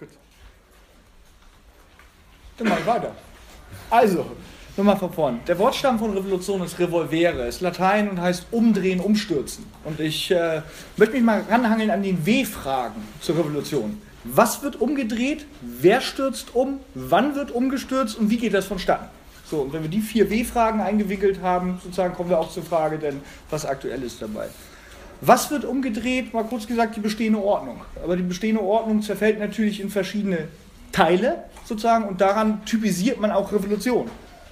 Gut. Dann mal weiter. Also, nochmal von vorn. Der Wortstamm von Revolution ist Revolvere, ist Latein und heißt umdrehen, umstürzen. Und ich äh, möchte mich mal ranhangeln an den W-Fragen zur Revolution. Was wird umgedreht? Wer stürzt um? Wann wird umgestürzt? Und wie geht das vonstatten? So, und wenn wir die vier W-Fragen eingewickelt haben, sozusagen kommen wir auch zur Frage, denn was aktuell ist dabei. Was wird umgedreht? Mal kurz gesagt, die bestehende Ordnung. Aber die bestehende Ordnung zerfällt natürlich in verschiedene Teile sozusagen und daran typisiert man auch Revolution.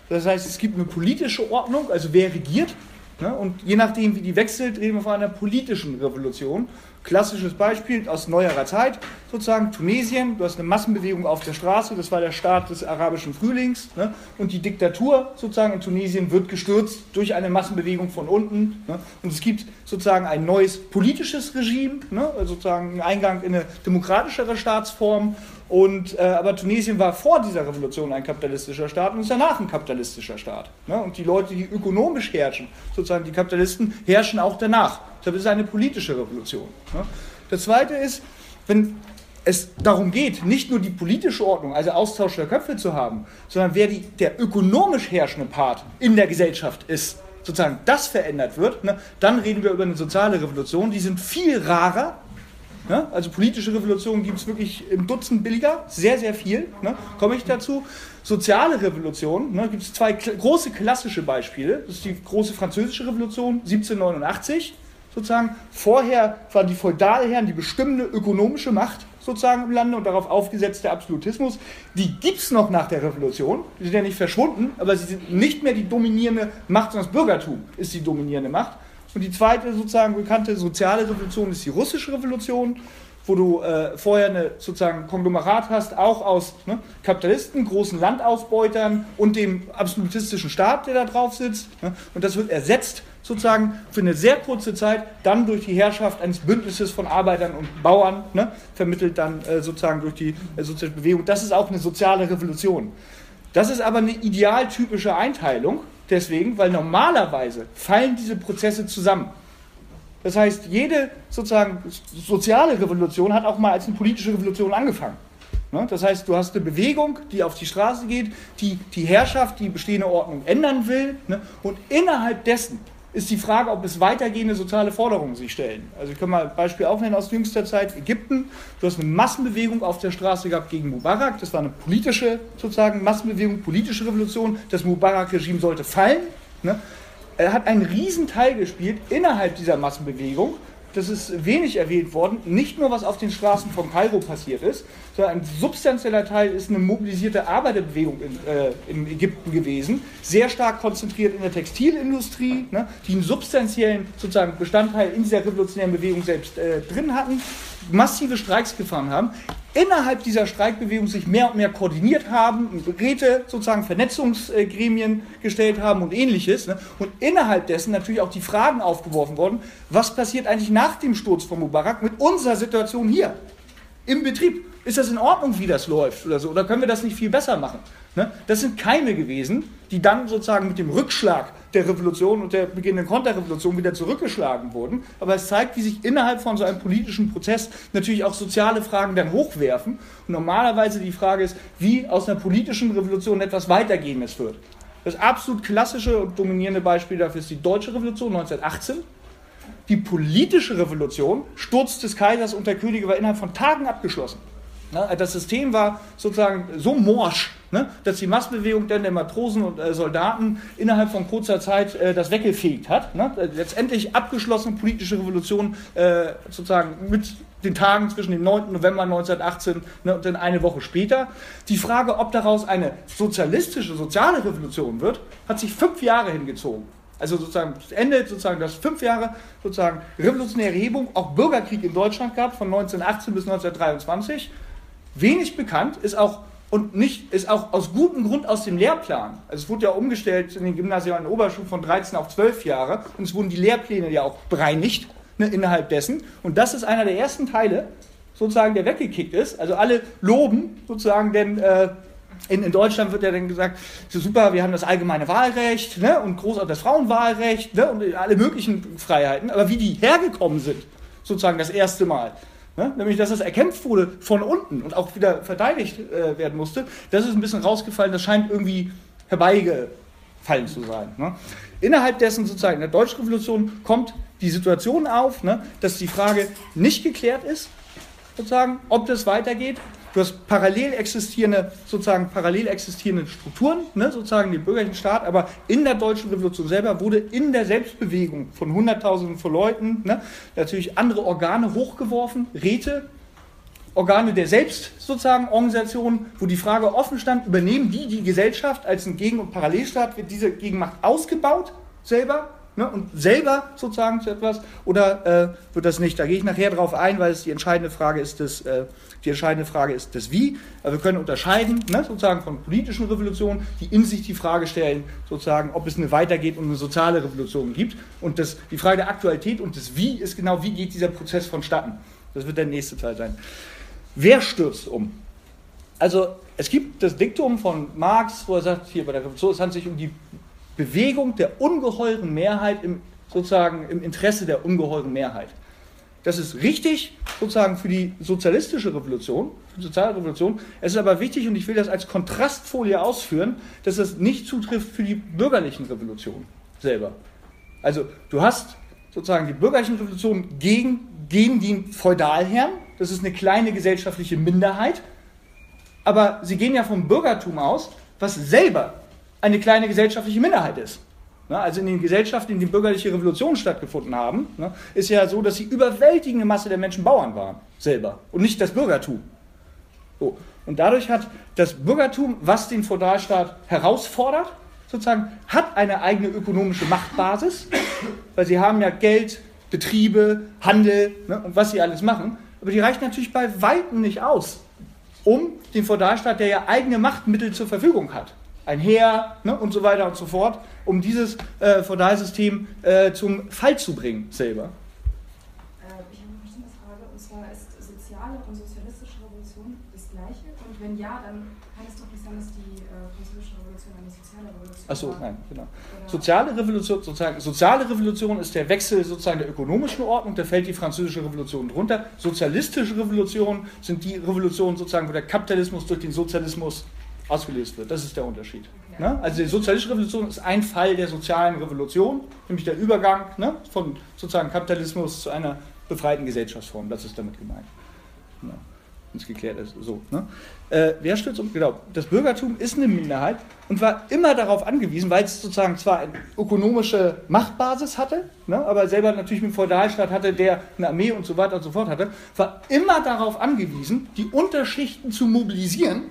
Das heißt, es gibt eine politische Ordnung, also wer regiert, ne? und je nachdem, wie die wechselt, reden wir von einer politischen Revolution. Klassisches Beispiel aus neuerer Zeit, sozusagen Tunesien, du hast eine Massenbewegung auf der Straße, das war der Start des arabischen Frühlings, ne? und die Diktatur sozusagen in Tunesien wird gestürzt durch eine Massenbewegung von unten. Ne? Und es gibt sozusagen ein neues politisches Regime, ne? also sozusagen einen Eingang in eine demokratischere Staatsform und, äh, aber Tunesien war vor dieser Revolution ein kapitalistischer Staat und ist danach ein kapitalistischer Staat. Ne? Und die Leute, die ökonomisch herrschen, sozusagen die Kapitalisten, herrschen auch danach. Deshalb ist es eine politische Revolution. Ne? Das Zweite ist, wenn es darum geht, nicht nur die politische Ordnung, also Austausch der Köpfe zu haben, sondern wer die, der ökonomisch herrschende Part in der Gesellschaft ist, sozusagen das verändert wird, ne, dann reden wir über eine soziale Revolution. Die sind viel rarer, Ne? Also politische Revolutionen gibt es wirklich im Dutzend billiger, sehr, sehr viel. Ne? Komme ich dazu. Soziale Revolution, ne, gibt es zwei große klassische Beispiele. Das ist die große französische Revolution 1789 sozusagen. Vorher waren die Feudalherren die bestimmende ökonomische Macht sozusagen im Lande und darauf aufgesetzt der Absolutismus. Die gibt es noch nach der Revolution. Die sind ja nicht verschwunden, aber sie sind nicht mehr die dominierende Macht, sondern das Bürgertum ist die dominierende Macht. Und die zweite sozusagen bekannte soziale Revolution ist die russische Revolution, wo du äh, vorher eine sozusagen Konglomerat hast, auch aus ne, Kapitalisten, großen Landausbeutern und dem absolutistischen Staat, der da drauf sitzt. Ne, und das wird ersetzt sozusagen für eine sehr kurze Zeit dann durch die Herrschaft eines Bündnisses von Arbeitern und Bauern, ne, vermittelt dann äh, sozusagen durch die äh, soziale Bewegung. Das ist auch eine soziale Revolution. Das ist aber eine idealtypische Einteilung deswegen, weil normalerweise fallen diese Prozesse zusammen. Das heißt, jede sozusagen soziale Revolution hat auch mal als eine politische Revolution angefangen. Ne? Das heißt, du hast eine Bewegung, die auf die Straße geht, die die Herrschaft, die bestehende Ordnung ändern will. Ne? Und innerhalb dessen ist die Frage, ob es weitergehende soziale Forderungen sich stellen. Also ich kann mal ein Beispiel aufnehmen aus jüngster Zeit, Ägypten. Du hast eine Massenbewegung auf der Straße gehabt gegen Mubarak. Das war eine politische sozusagen Massenbewegung, politische Revolution. Das Mubarak-Regime sollte fallen. Ne? Er hat einen Riesenteil gespielt innerhalb dieser Massenbewegung das ist wenig erwähnt worden, nicht nur was auf den Straßen von Kairo passiert ist, ein substanzieller Teil ist eine mobilisierte Arbeiterbewegung in, äh, in Ägypten gewesen, sehr stark konzentriert in der Textilindustrie, ne, die einen substanziellen sozusagen Bestandteil in dieser revolutionären Bewegung selbst äh, drin hatten, massive Streiks gefahren haben innerhalb dieser Streikbewegung sich mehr und mehr koordiniert haben, Räte, sozusagen Vernetzungsgremien gestellt haben und ähnliches. Ne? Und innerhalb dessen natürlich auch die Fragen aufgeworfen worden, was passiert eigentlich nach dem Sturz von Mubarak mit unserer Situation hier im Betrieb? Ist das in Ordnung, wie das läuft oder so? Oder können wir das nicht viel besser machen? Ne? Das sind Keime gewesen, die dann sozusagen mit dem Rückschlag der Revolution und der beginnenden Konterrevolution wieder zurückgeschlagen wurden. Aber es zeigt, wie sich innerhalb von so einem politischen Prozess natürlich auch soziale Fragen dann hochwerfen. Und normalerweise die Frage ist, wie aus einer politischen Revolution etwas Weitergehendes wird. Das absolut klassische und dominierende Beispiel dafür ist die Deutsche Revolution 1918. Die politische Revolution, Sturz des Kaisers und der Könige, war innerhalb von Tagen abgeschlossen. Das System war sozusagen so morsch, ne, dass die Massbewegung dann der Matrosen und äh, Soldaten innerhalb von kurzer Zeit äh, das weggefegt hat. Ne? Letztendlich abgeschlossene politische Revolution äh, sozusagen mit den Tagen zwischen dem 9. November 1918 ne, und dann eine Woche später. Die Frage, ob daraus eine sozialistische, soziale Revolution wird, hat sich fünf Jahre hingezogen. Also sozusagen das Ende, sozusagen das fünf Jahre sozusagen revolutionäre Hebung, auch Bürgerkrieg in Deutschland gab von 1918 bis 1923. Wenig bekannt ist auch und nicht, ist auch aus gutem Grund aus dem Lehrplan. Also es wurde ja umgestellt in den gymnasialen Oberschulen von 13 auf 12 Jahre und es wurden die Lehrpläne ja auch bereinigt ne, innerhalb dessen. Und das ist einer der ersten Teile, sozusagen, der weggekickt ist. Also alle loben sozusagen, denn äh, in, in, Deutschland wird ja dann gesagt, so super, wir haben das allgemeine Wahlrecht ne, und groß das Frauenwahlrecht ne, und alle möglichen Freiheiten. Aber wie die hergekommen sind, sozusagen das erste Mal, ne? nämlich dass es erkämpft wurde von unten und auch wieder verteidigt äh, werden musste, das ist ein bisschen rausgefallen, das scheint irgendwie herbeigefallen zu sein. Ne? Innerhalb dessen sozusagen in der Deutschen Revolution kommt die Situation auf, ne, dass die Frage nicht geklärt ist, sozusagen, ob das weitergeht. Du hast parallel existierende, sozusagen parallel existierende Strukturen, ne, sozusagen den bürgerlichen Staat, aber in der deutschen Revolution selber wurde in der Selbstbewegung von Hunderttausenden von Leuten ne, natürlich andere Organe hochgeworfen, Räte, Organe der Selbst sozusagen Organisationen, wo die Frage offen stand, übernehmen die die Gesellschaft als ein Gegen- und Parallelstaat, wird diese Gegenmacht ausgebaut selber ne, und selber sozusagen zu etwas oder äh, wird das nicht? Da gehe ich nachher drauf ein, weil es die entscheidende Frage ist, das, äh, die entscheidende Frage ist das Wie. Aber wir können unterscheiden ne, sozusagen von politischen Revolutionen, die in sich die Frage stellen, sozusagen, ob es eine weitergeht und eine soziale Revolution gibt. Und das, die Frage der Aktualität und des Wie ist genau, wie geht dieser Prozess vonstatten. Das wird der nächste Teil sein. Wer stürzt um? Also es gibt das Diktum von Marx, wo er sagt, hier bei der Revolution, es handelt sich um die Bewegung der ungeheuren Mehrheit im, sozusagen im Interesse der ungeheuren Mehrheit. Das ist richtig sozusagen für die sozialistische Revolution, für die soziale Revolution. Es ist aber wichtig, und ich will das als Kontrastfolie ausführen, dass das nicht zutrifft für die bürgerlichen Revolutionen selber. Also du hast sozusagen die bürgerlichen Revolutionen gegen, gegen den Feudalherrn, das ist eine kleine gesellschaftliche Minderheit, aber sie gehen ja vom Bürgertum aus, was selber eine kleine gesellschaftliche Minderheit ist. Also in den Gesellschaften, in denen bürgerliche Revolutionen stattgefunden haben, ist ja so, dass die überwältigende Masse der Menschen Bauern waren, selber, und nicht das Bürgertum. So. Und dadurch hat das Bürgertum, was den Feudalstaat herausfordert, sozusagen, hat eine eigene ökonomische Machtbasis, weil sie haben ja Geld, Betriebe, Handel ne, und was sie alles machen. Aber die reicht natürlich bei Weitem nicht aus, um den Feudalstaat, der ja eigene Machtmittel zur Verfügung hat, ein Heer ne, und so weiter und so fort, um dieses äh, Feudalsystem äh, zum Fall zu bringen selber. Äh, ich habe eine bestimmte Frage, und zwar ist soziale und sozialistische Revolution das gleiche? Und wenn ja, dann kann es doch nicht sein, dass die äh, französische Revolution eine soziale Revolution Achso, war. nein, genau. Soziale Revolution, sozusagen, soziale Revolution ist der Wechsel sozusagen der ökonomischen Ordnung, da fällt die französische Revolution drunter. Sozialistische Revolutionen sind die Revolutionen sozusagen, wo der Kapitalismus durch den Sozialismus ausgelöst wird. Das ist der Unterschied. Ne? Also die sozialistische Revolution ist ein Fall der sozialen Revolution, nämlich der Übergang ne, von sozusagen Kapitalismus zu einer befreiten Gesellschaftsform. Das ist damit gemeint. Ja. Wenn es geklärt ist. So, ne? äh, wer stürzt um? Genau. Das Bürgertum ist eine Minderheit und war immer darauf angewiesen, weil es sozusagen zwar eine ökonomische Machtbasis hatte, ne, aber selber natürlich mit dem Feudalstaat hatte, der eine Armee und so weiter und so fort hatte, war immer darauf angewiesen, die Unterschichten zu mobilisieren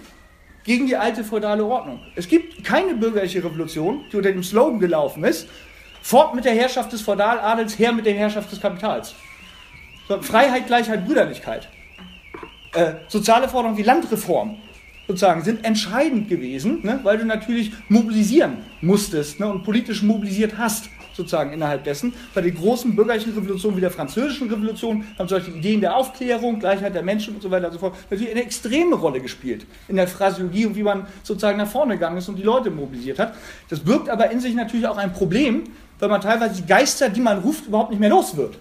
gegen die alte feudale Ordnung. Es gibt keine bürgerliche Revolution, die unter dem Slogan gelaufen ist, fort mit der Herrschaft des Feudaladels, her mit der Herrschaft des Kapitals. Freiheit, Gleichheit, Brüderlichkeit. Äh, soziale Forderungen wie Landreform sozusagen sind entscheidend gewesen, ne, weil du natürlich mobilisieren musstest ne, und politisch mobilisiert hast sozusagen innerhalb dessen. Bei den großen bürgerlichen Revolutionen wie der französischen Revolution haben solche Ideen der Aufklärung, Gleichheit der Menschen und so weiter und so fort natürlich eine extreme Rolle gespielt in der Phrasiologie und wie man sozusagen nach vorne gegangen ist und die Leute mobilisiert hat. Das birgt aber in sich natürlich auch ein Problem, weil man teilweise die Geister, die man ruft, überhaupt nicht mehr los wird.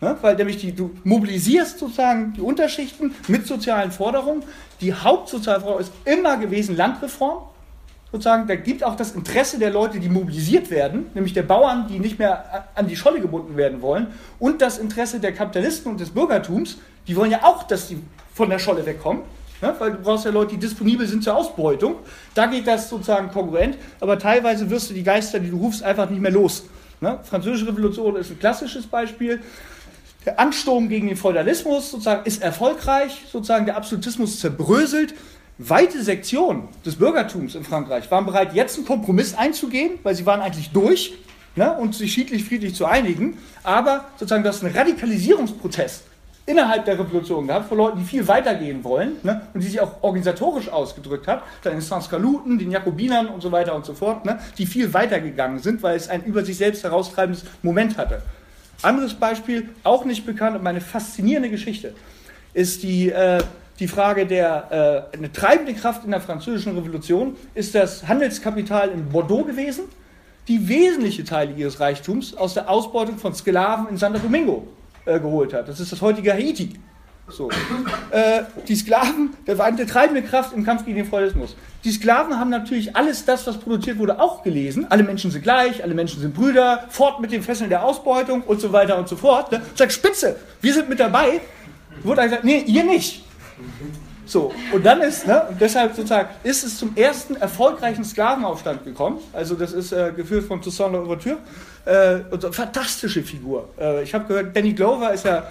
Ne? Weil nämlich die, du mobilisierst sozusagen die Unterschichten mit sozialen Forderungen. Die Hauptsoziale Forderung ist immer gewesen Landreform. Sozusagen, da gibt auch das Interesse der Leute, die mobilisiert werden, nämlich der Bauern, die nicht mehr an die Scholle gebunden werden wollen, und das Interesse der Kapitalisten und des Bürgertums, die wollen ja auch, dass sie von der Scholle wegkommen. Ne? Weil du brauchst ja Leute, die disponibel sind zur Ausbeutung. Da geht das sozusagen konkurrent, aber teilweise wirst du die Geister, die du rufst, einfach nicht mehr los. Ne? Französische Revolution ist ein klassisches Beispiel. Der Ansturm gegen den Feudalismus sozusagen ist erfolgreich, sozusagen der Absolutismus zerbröselt. Weite Sektionen des Bürgertums in Frankreich waren bereit, jetzt einen Kompromiss einzugehen, weil sie waren eigentlich durch ne, und sich schiedlich friedlich zu einigen. Aber sozusagen das ist ein Radikalisierungsprozess innerhalb der Revolution gehabt, von Leuten, die viel weitergehen wollen ne, und die sich auch organisatorisch ausgedrückt hat, dann den Sanskaluten, den Jakobinern und so weiter und so fort, ne, die viel weitergegangen sind, weil es ein über sich selbst heraustreibendes Moment hatte. Anderes Beispiel, auch nicht bekannt, aber eine faszinierende Geschichte, ist die, äh, die Frage der, äh, eine treibende Kraft in der französischen Revolution ist das Handelskapital in Bordeaux gewesen, die wesentliche Teile ihres Reichtums aus der Ausbeutung von Sklaven in Santo Domingo äh, geholt hat. Das ist das heutige Haiti. So. Äh, die Sklaven, das war eine treibende Kraft im Kampf gegen den Feudalismus. Die Sklaven haben natürlich alles das, was produziert wurde, auch gelesen. Alle Menschen sind gleich, alle Menschen sind Brüder, fort mit den Fesseln der Ausbeutung und so weiter und so fort. Ne? Sagt Spitze, wir sind mit dabei. Wurde gesagt, nee, ihr nicht. So, und dann ist, ne, und deshalb sozusagen, ist es zum ersten erfolgreichen Sklavenaufstand gekommen. Also, das ist äh, geführt von Toussaint Louverture. Äh, und so, fantastische Figur. Äh, ich habe gehört, Danny Glover ist ja,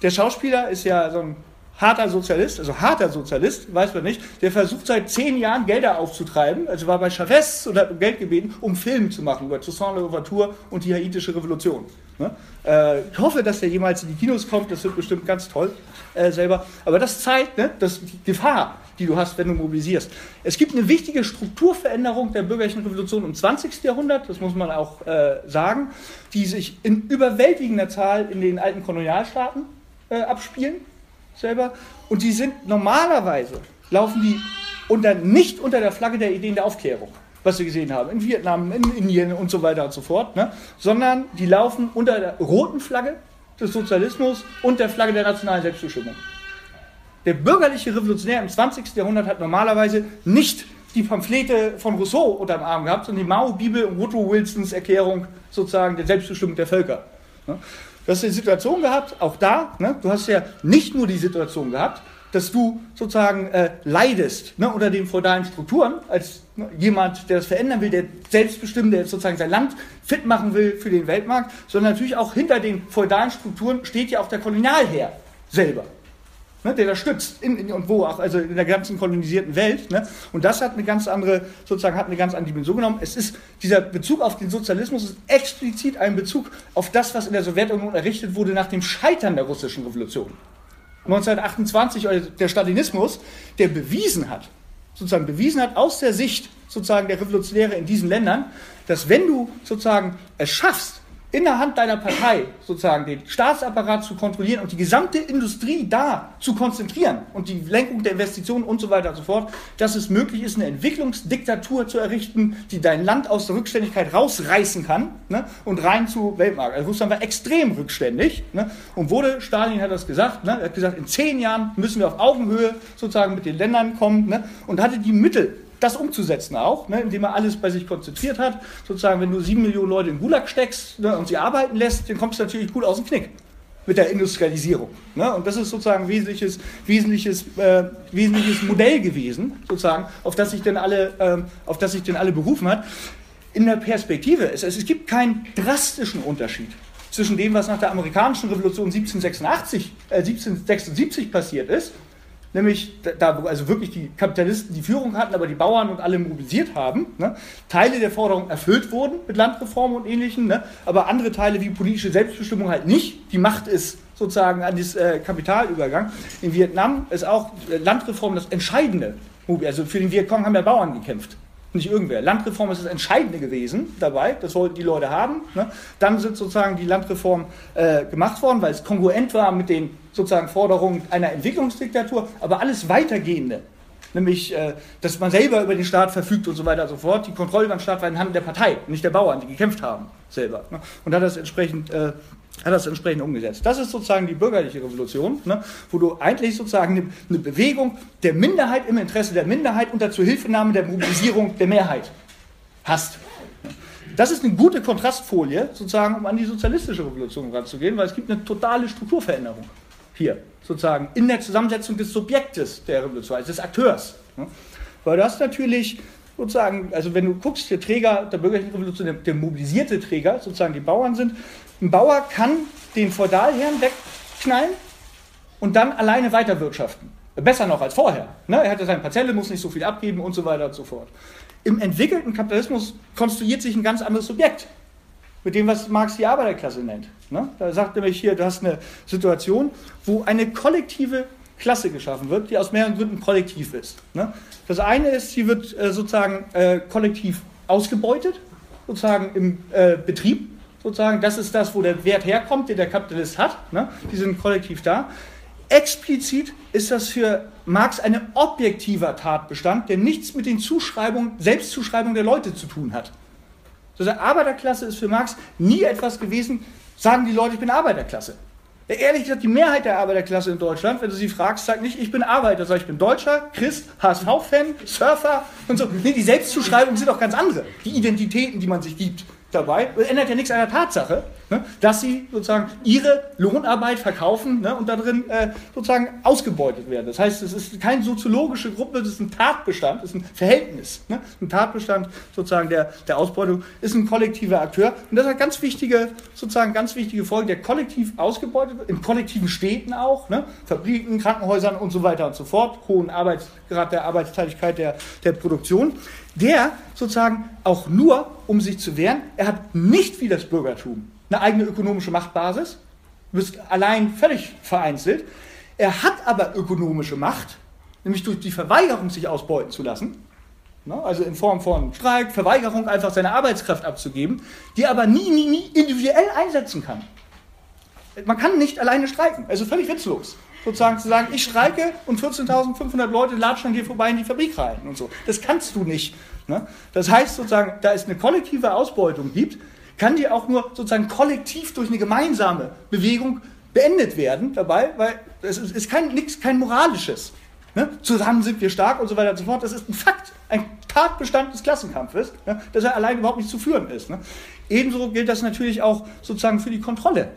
der Schauspieler ist ja so ein harter Sozialist, also harter Sozialist, weiß man nicht, der versucht seit zehn Jahren Gelder aufzutreiben, also war bei Chavez und hat um Geld gebeten, um Filme zu machen über Toussaint Louverture und die haitische Revolution. Ne? Äh, ich hoffe, dass der jemals in die Kinos kommt, das wird bestimmt ganz toll äh, selber. Aber das zeigt ne, dass die Gefahr, die du hast, wenn du mobilisierst. Es gibt eine wichtige Strukturveränderung der bürgerlichen Revolution im 20. Jahrhundert, das muss man auch äh, sagen, die sich in überwältigender Zahl in den alten Kolonialstaaten äh, abspielen selber. Und die sind normalerweise, laufen die unter, nicht unter der Flagge der Ideen der Aufklärung, was wir gesehen haben, in Vietnam, in Indien und so weiter und so fort, ne? sondern die laufen unter der roten Flagge des Sozialismus und der Flagge der nationalen Selbstbestimmung. Der bürgerliche Revolutionär im 20. Jahrhundert hat normalerweise nicht die Pamphlete von Rousseau unter dem Arm gehabt, sondern die Mao-Bibel und Woodrow Wilsons Erklärung sozusagen der Selbstbestimmung der Völker. Ne? Du hast die Situation gehabt, auch da, ne, du hast ja nicht nur die Situation gehabt, dass du sozusagen äh, leidest ne, unter den feudalen Strukturen, als ne, jemand, der das verändern will, der selbstbestimmt, der sozusagen sein Land fit machen will für den Weltmarkt, sondern natürlich auch hinter den feudalen Strukturen steht ja auch der Kolonialherr selber ne, der das stützt in, in, und wo auch, also in der ganzen kolonisierten Welt. Ne? Und das hat eine ganz andere, sozusagen hat eine ganz andere Dimension genommen. Es ist, dieser Bezug auf den Sozialismus ist explizit ein Bezug auf das, was in der Sowjetunion errichtet wurde nach dem Scheitern der russischen Revolution. 1928, also der Stalinismus, der bewiesen hat, sozusagen bewiesen hat aus der Sicht sozusagen der Revolutionäre in diesen Ländern, dass wenn du sozusagen es schaffst, in der Hand deiner Partei sozusagen den Staatsapparat zu kontrollieren und die gesamte Industrie da zu konzentrieren und die Lenkung der Investitionen und so weiter und so fort, dass es möglich ist, eine Entwicklungsdiktatur zu errichten, die dein Land aus der Rückständigkeit rausreißen kann ne, und rein zu Weltmarkt. Also Russland war extrem rückständig ne, und wurde, Stalin hat das gesagt, ne, er hat gesagt, in zehn Jahren müssen wir auf Augenhöhe sozusagen mit den Ländern kommen ne, und hatte die Mittel das umzusetzen auch, ne, indem er alles bei sich konzentriert hat. Sozusagen, wenn du sieben Millionen Leute in Gulag steckst ne, und sie arbeiten lässt, dann kommst du natürlich gut aus dem Knick mit der Industrialisierung. Ne? Und das ist sozusagen ein wesentliches, wesentliches, äh, wesentliches Modell gewesen, sozusagen, auf das sich denn alle, äh, auf das sich denn alle berufen hat. In der Perspektive, es, es gibt keinen drastischen Unterschied zwischen dem, was nach der amerikanischen Revolution 1786, äh, 1776 passiert ist nämlich da, wo also wirklich die Kapitalisten die Führung hatten, aber die Bauern und alle mobilisiert haben, ne, Teile der Forderung erfüllt wurden mit Landreformen und Ähnlichem, ne, aber andere Teile wie politische Selbstbestimmung halt nicht. Die Macht ist sozusagen an das äh, Kapital übergegangen. In Vietnam ist auch äh, Landreform das Entscheidende. Also für den Vietcong haben ja Bauern gekämpft nicht irgendwer. Landreform ist das Entscheidende gewesen dabei, das wollten die Leute haben. Ne? Dann sind sozusagen die Landreform äh, gemacht worden, weil es kongruent war mit den sozusagen Forderungen einer Entwicklungsdiktatur, aber alles weitergehende, nämlich äh, dass man selber über den Staat verfügt und so weiter und so fort. Die Kontrolle den Staat war in Hand der Partei, nicht der Bauern, die gekämpft haben selber. Ne? Und hat das entsprechend äh, hat das entsprechend umgesetzt. Das ist sozusagen die bürgerliche Revolution, ne, wo du eigentlich sozusagen eine, eine, Bewegung der Minderheit im Interesse der Minderheit unter Zuhilfenahme der Mobilisierung der Mehrheit hast. Das ist eine gute Kontrastfolie, sozusagen, um an die sozialistische Revolution ranzugehen, weil es gibt eine totale Strukturveränderung hier, sozusagen, in der Zusammensetzung des Subjektes der Revolution, also des Akteurs. Ne. Weil du hast natürlich sozusagen, also wenn du guckst, der Träger der bürgerlichen Revolution, der, der mobilisierte Träger, sozusagen die Bauern sind, ein Bauer kann den Feudalherrn wegknallen und dann alleine weiterwirtschaften. Besser noch als vorher. Ne? Er hatte seine Parzelle, muss nicht so viel abgeben und so weiter und so fort. Im entwickelten Kapitalismus konstruiert sich ein ganz anderes Subjekt. Mit dem, was Marx die Arbeiterklasse nennt. Ne? Da sagt nämlich hier, du hast eine Situation, wo eine kollektive Klasse geschaffen wird, die aus mehreren Gründen kollektiv ist. Ne? Das eine ist, sie wird äh, sozusagen äh, kollektiv ausgebeutet, sozusagen im äh, Betrieb sozusagen, das ist das, wo der Wert herkommt, den der Kapitalist hat. Ne? Die sind kollektiv da. Explizit ist das für Marx ein objektiver Tatbestand, der nichts mit den Zuschreibungen, Selbstzuschreibungen der Leute zu tun hat. Also Arbeiterklasse ist für Marx nie etwas gewesen, sagen die Leute, ich bin Arbeiterklasse. Ehrlich gesagt, die Mehrheit der Arbeiterklasse in Deutschland, wenn du sie fragst, sagt nicht, ich bin Arbeiter, sag ich bin Deutscher, Christ, HSV-Fan, Surfer und so. Nee, die Selbstzuschreibungen sind auch ganz andere. Die Identitäten, die man sich gibt dabei. Das ändert ja nichts an der Tatsache, ne, dass sie sozusagen ihre Lohnarbeit verkaufen ne, und darin äh, sozusagen ausgebeutet werden. Das heißt, es ist keine soziologische Gruppe, es ist ein Tatbestand, es ist ein Verhältnis. Ne, ein Tatbestand sozusagen der, der Ausbeutung ist ein kollektiver Akteur. Und das hat ganz wichtige, sozusagen ganz wichtige Folgen, der kollektiv ausgebeutet wird, in kollektiven Städten auch, ne, Fabriken, Krankenhäusern und so weiter und so fort, hohen Arbeitsgrad der Arbeitsteiligkeit der, der Produktion der sozusagen auch nur, um sich zu wehren, er hat nicht wie das Bürgertum eine eigene ökonomische Machtbasis, bist allein völlig vereinzelt. Er hat aber ökonomische Macht, nämlich durch die Verweigerung, sich ausbeuten zu lassen, ne, also in Form von Streik, Verweigerung, einfach seine Arbeitskraft abzugeben, die er aber nie, nie, nie individuell einsetzen kann. Man kann nicht alleine streiken, also völlig witzlos sozusagen zu sagen, ich streike und 14.500 Leute latschen an dir vorbei in die Fabrik rein und so. Das kannst du nicht. Ne? Das heißt sozusagen, da es eine kollektive Ausbeutung gibt, kann die auch nur sozusagen kollektiv durch eine gemeinsame Bewegung beendet werden dabei, weil es ist kein, nichts, kein moralisches. Ne? Zusammen sind wir stark und so weiter und so fort. Das ist ein Fakt, ein Tatbestand des Klassenkampfes, ne? dass er allein überhaupt nicht zu führen ist. Ne? Ebenso gilt das natürlich auch sozusagen für die Kontrolle.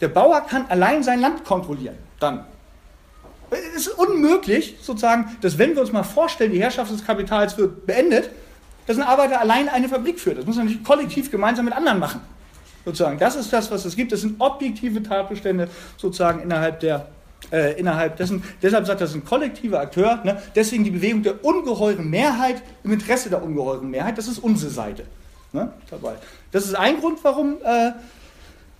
Der Bauer kann allein sein Land kontrollieren. Dann es ist unmöglich, sozusagen, dass wenn wir uns mal vorstellen, die Herrschaft des Kapitals wird beendet, dass ein Arbeiter allein eine Fabrik führt. Das muss er nicht kollektiv gemeinsam mit anderen machen. Sozusagen, das ist das, was es gibt. Das sind objektive Tatbestände sozusagen innerhalb der äh, innerhalb dessen. Deshalb sagt das ein kollektiver Akteur. Ne? Deswegen die Bewegung der ungeheuren Mehrheit im Interesse der ungeheuren Mehrheit. Das ist unsere Seite ne? dabei. Das ist ein Grund, warum äh,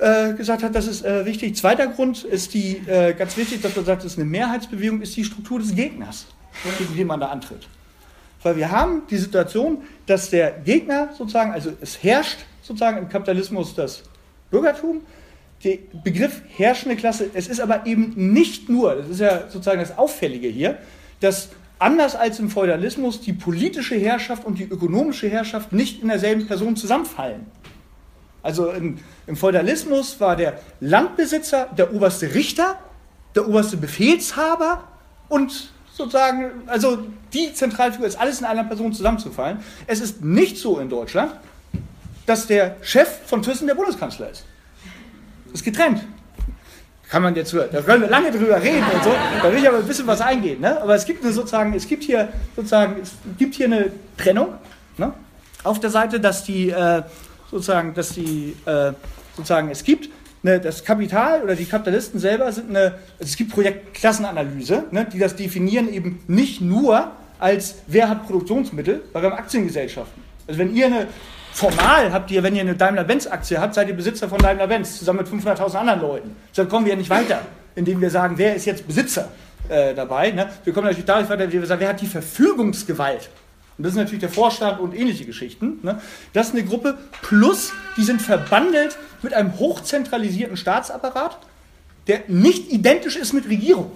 äh, gesagt hat, das ist äh, wichtig. Zweiter Grund ist die, äh, ganz wichtig, dass man sagt, das ist eine Mehrheitsbewegung, ist die Struktur des Gegners, gegen den man da antritt. Weil wir haben die Situation, dass der Gegner sozusagen, also es herrscht sozusagen im Kapitalismus das Bürgertum, der Begriff herrschende Klasse, es ist aber eben nicht nur, das ist ja sozusagen das Auffällige hier, dass anders als im Feudalismus die politische Herrschaft und die ökonomische Herrschaft nicht in derselben Person zusammenfallen. Also im, im Feudalismus war der Landbesitzer der oberste Richter, der oberste Befehlshaber und sozusagen, also die Zentralfigur ist alles in einer Person zusammenzufallen. Es ist nicht so in Deutschland, dass der Chef von Thyssen der Bundeskanzler ist. Das ist getrennt. Kann man jetzt, da können wir lange drüber reden und so, da will ich aber ein bisschen was eingehen. Ne? Aber es gibt eine sozusagen, es gibt hier sozusagen, es gibt hier eine Trennung. Ne? Auf der Seite, dass die äh, sozusagen, dass die, äh, sozusagen, es gibt eine, das Kapital oder die Kapitalisten selber sind eine, also es gibt Projektklassenanalyse, ne, die das definieren eben nicht nur als wer hat Produktionsmittel, weil wir haben Aktiengesellschaften. Also wenn ihr eine, formal habt ihr, wenn ihr eine Daimler-Benz-Aktie habt, seid ihr Besitzer von Daimler-Benz, zusammen mit 500.000 anderen Leuten. Dann kommen wir ja nicht weiter, indem wir sagen, wer ist jetzt Besitzer äh, dabei. Ne? Wir kommen natürlich dadurch weiter, indem wir sagen, wer hat die Verfügungsgewalt und das ist natürlich der Vorstand und ähnliche Geschichten. Ne? Das ist eine Gruppe plus, die sind verbandelt mit einem hochzentralisierten Staatsapparat, der nicht identisch ist mit Regierung.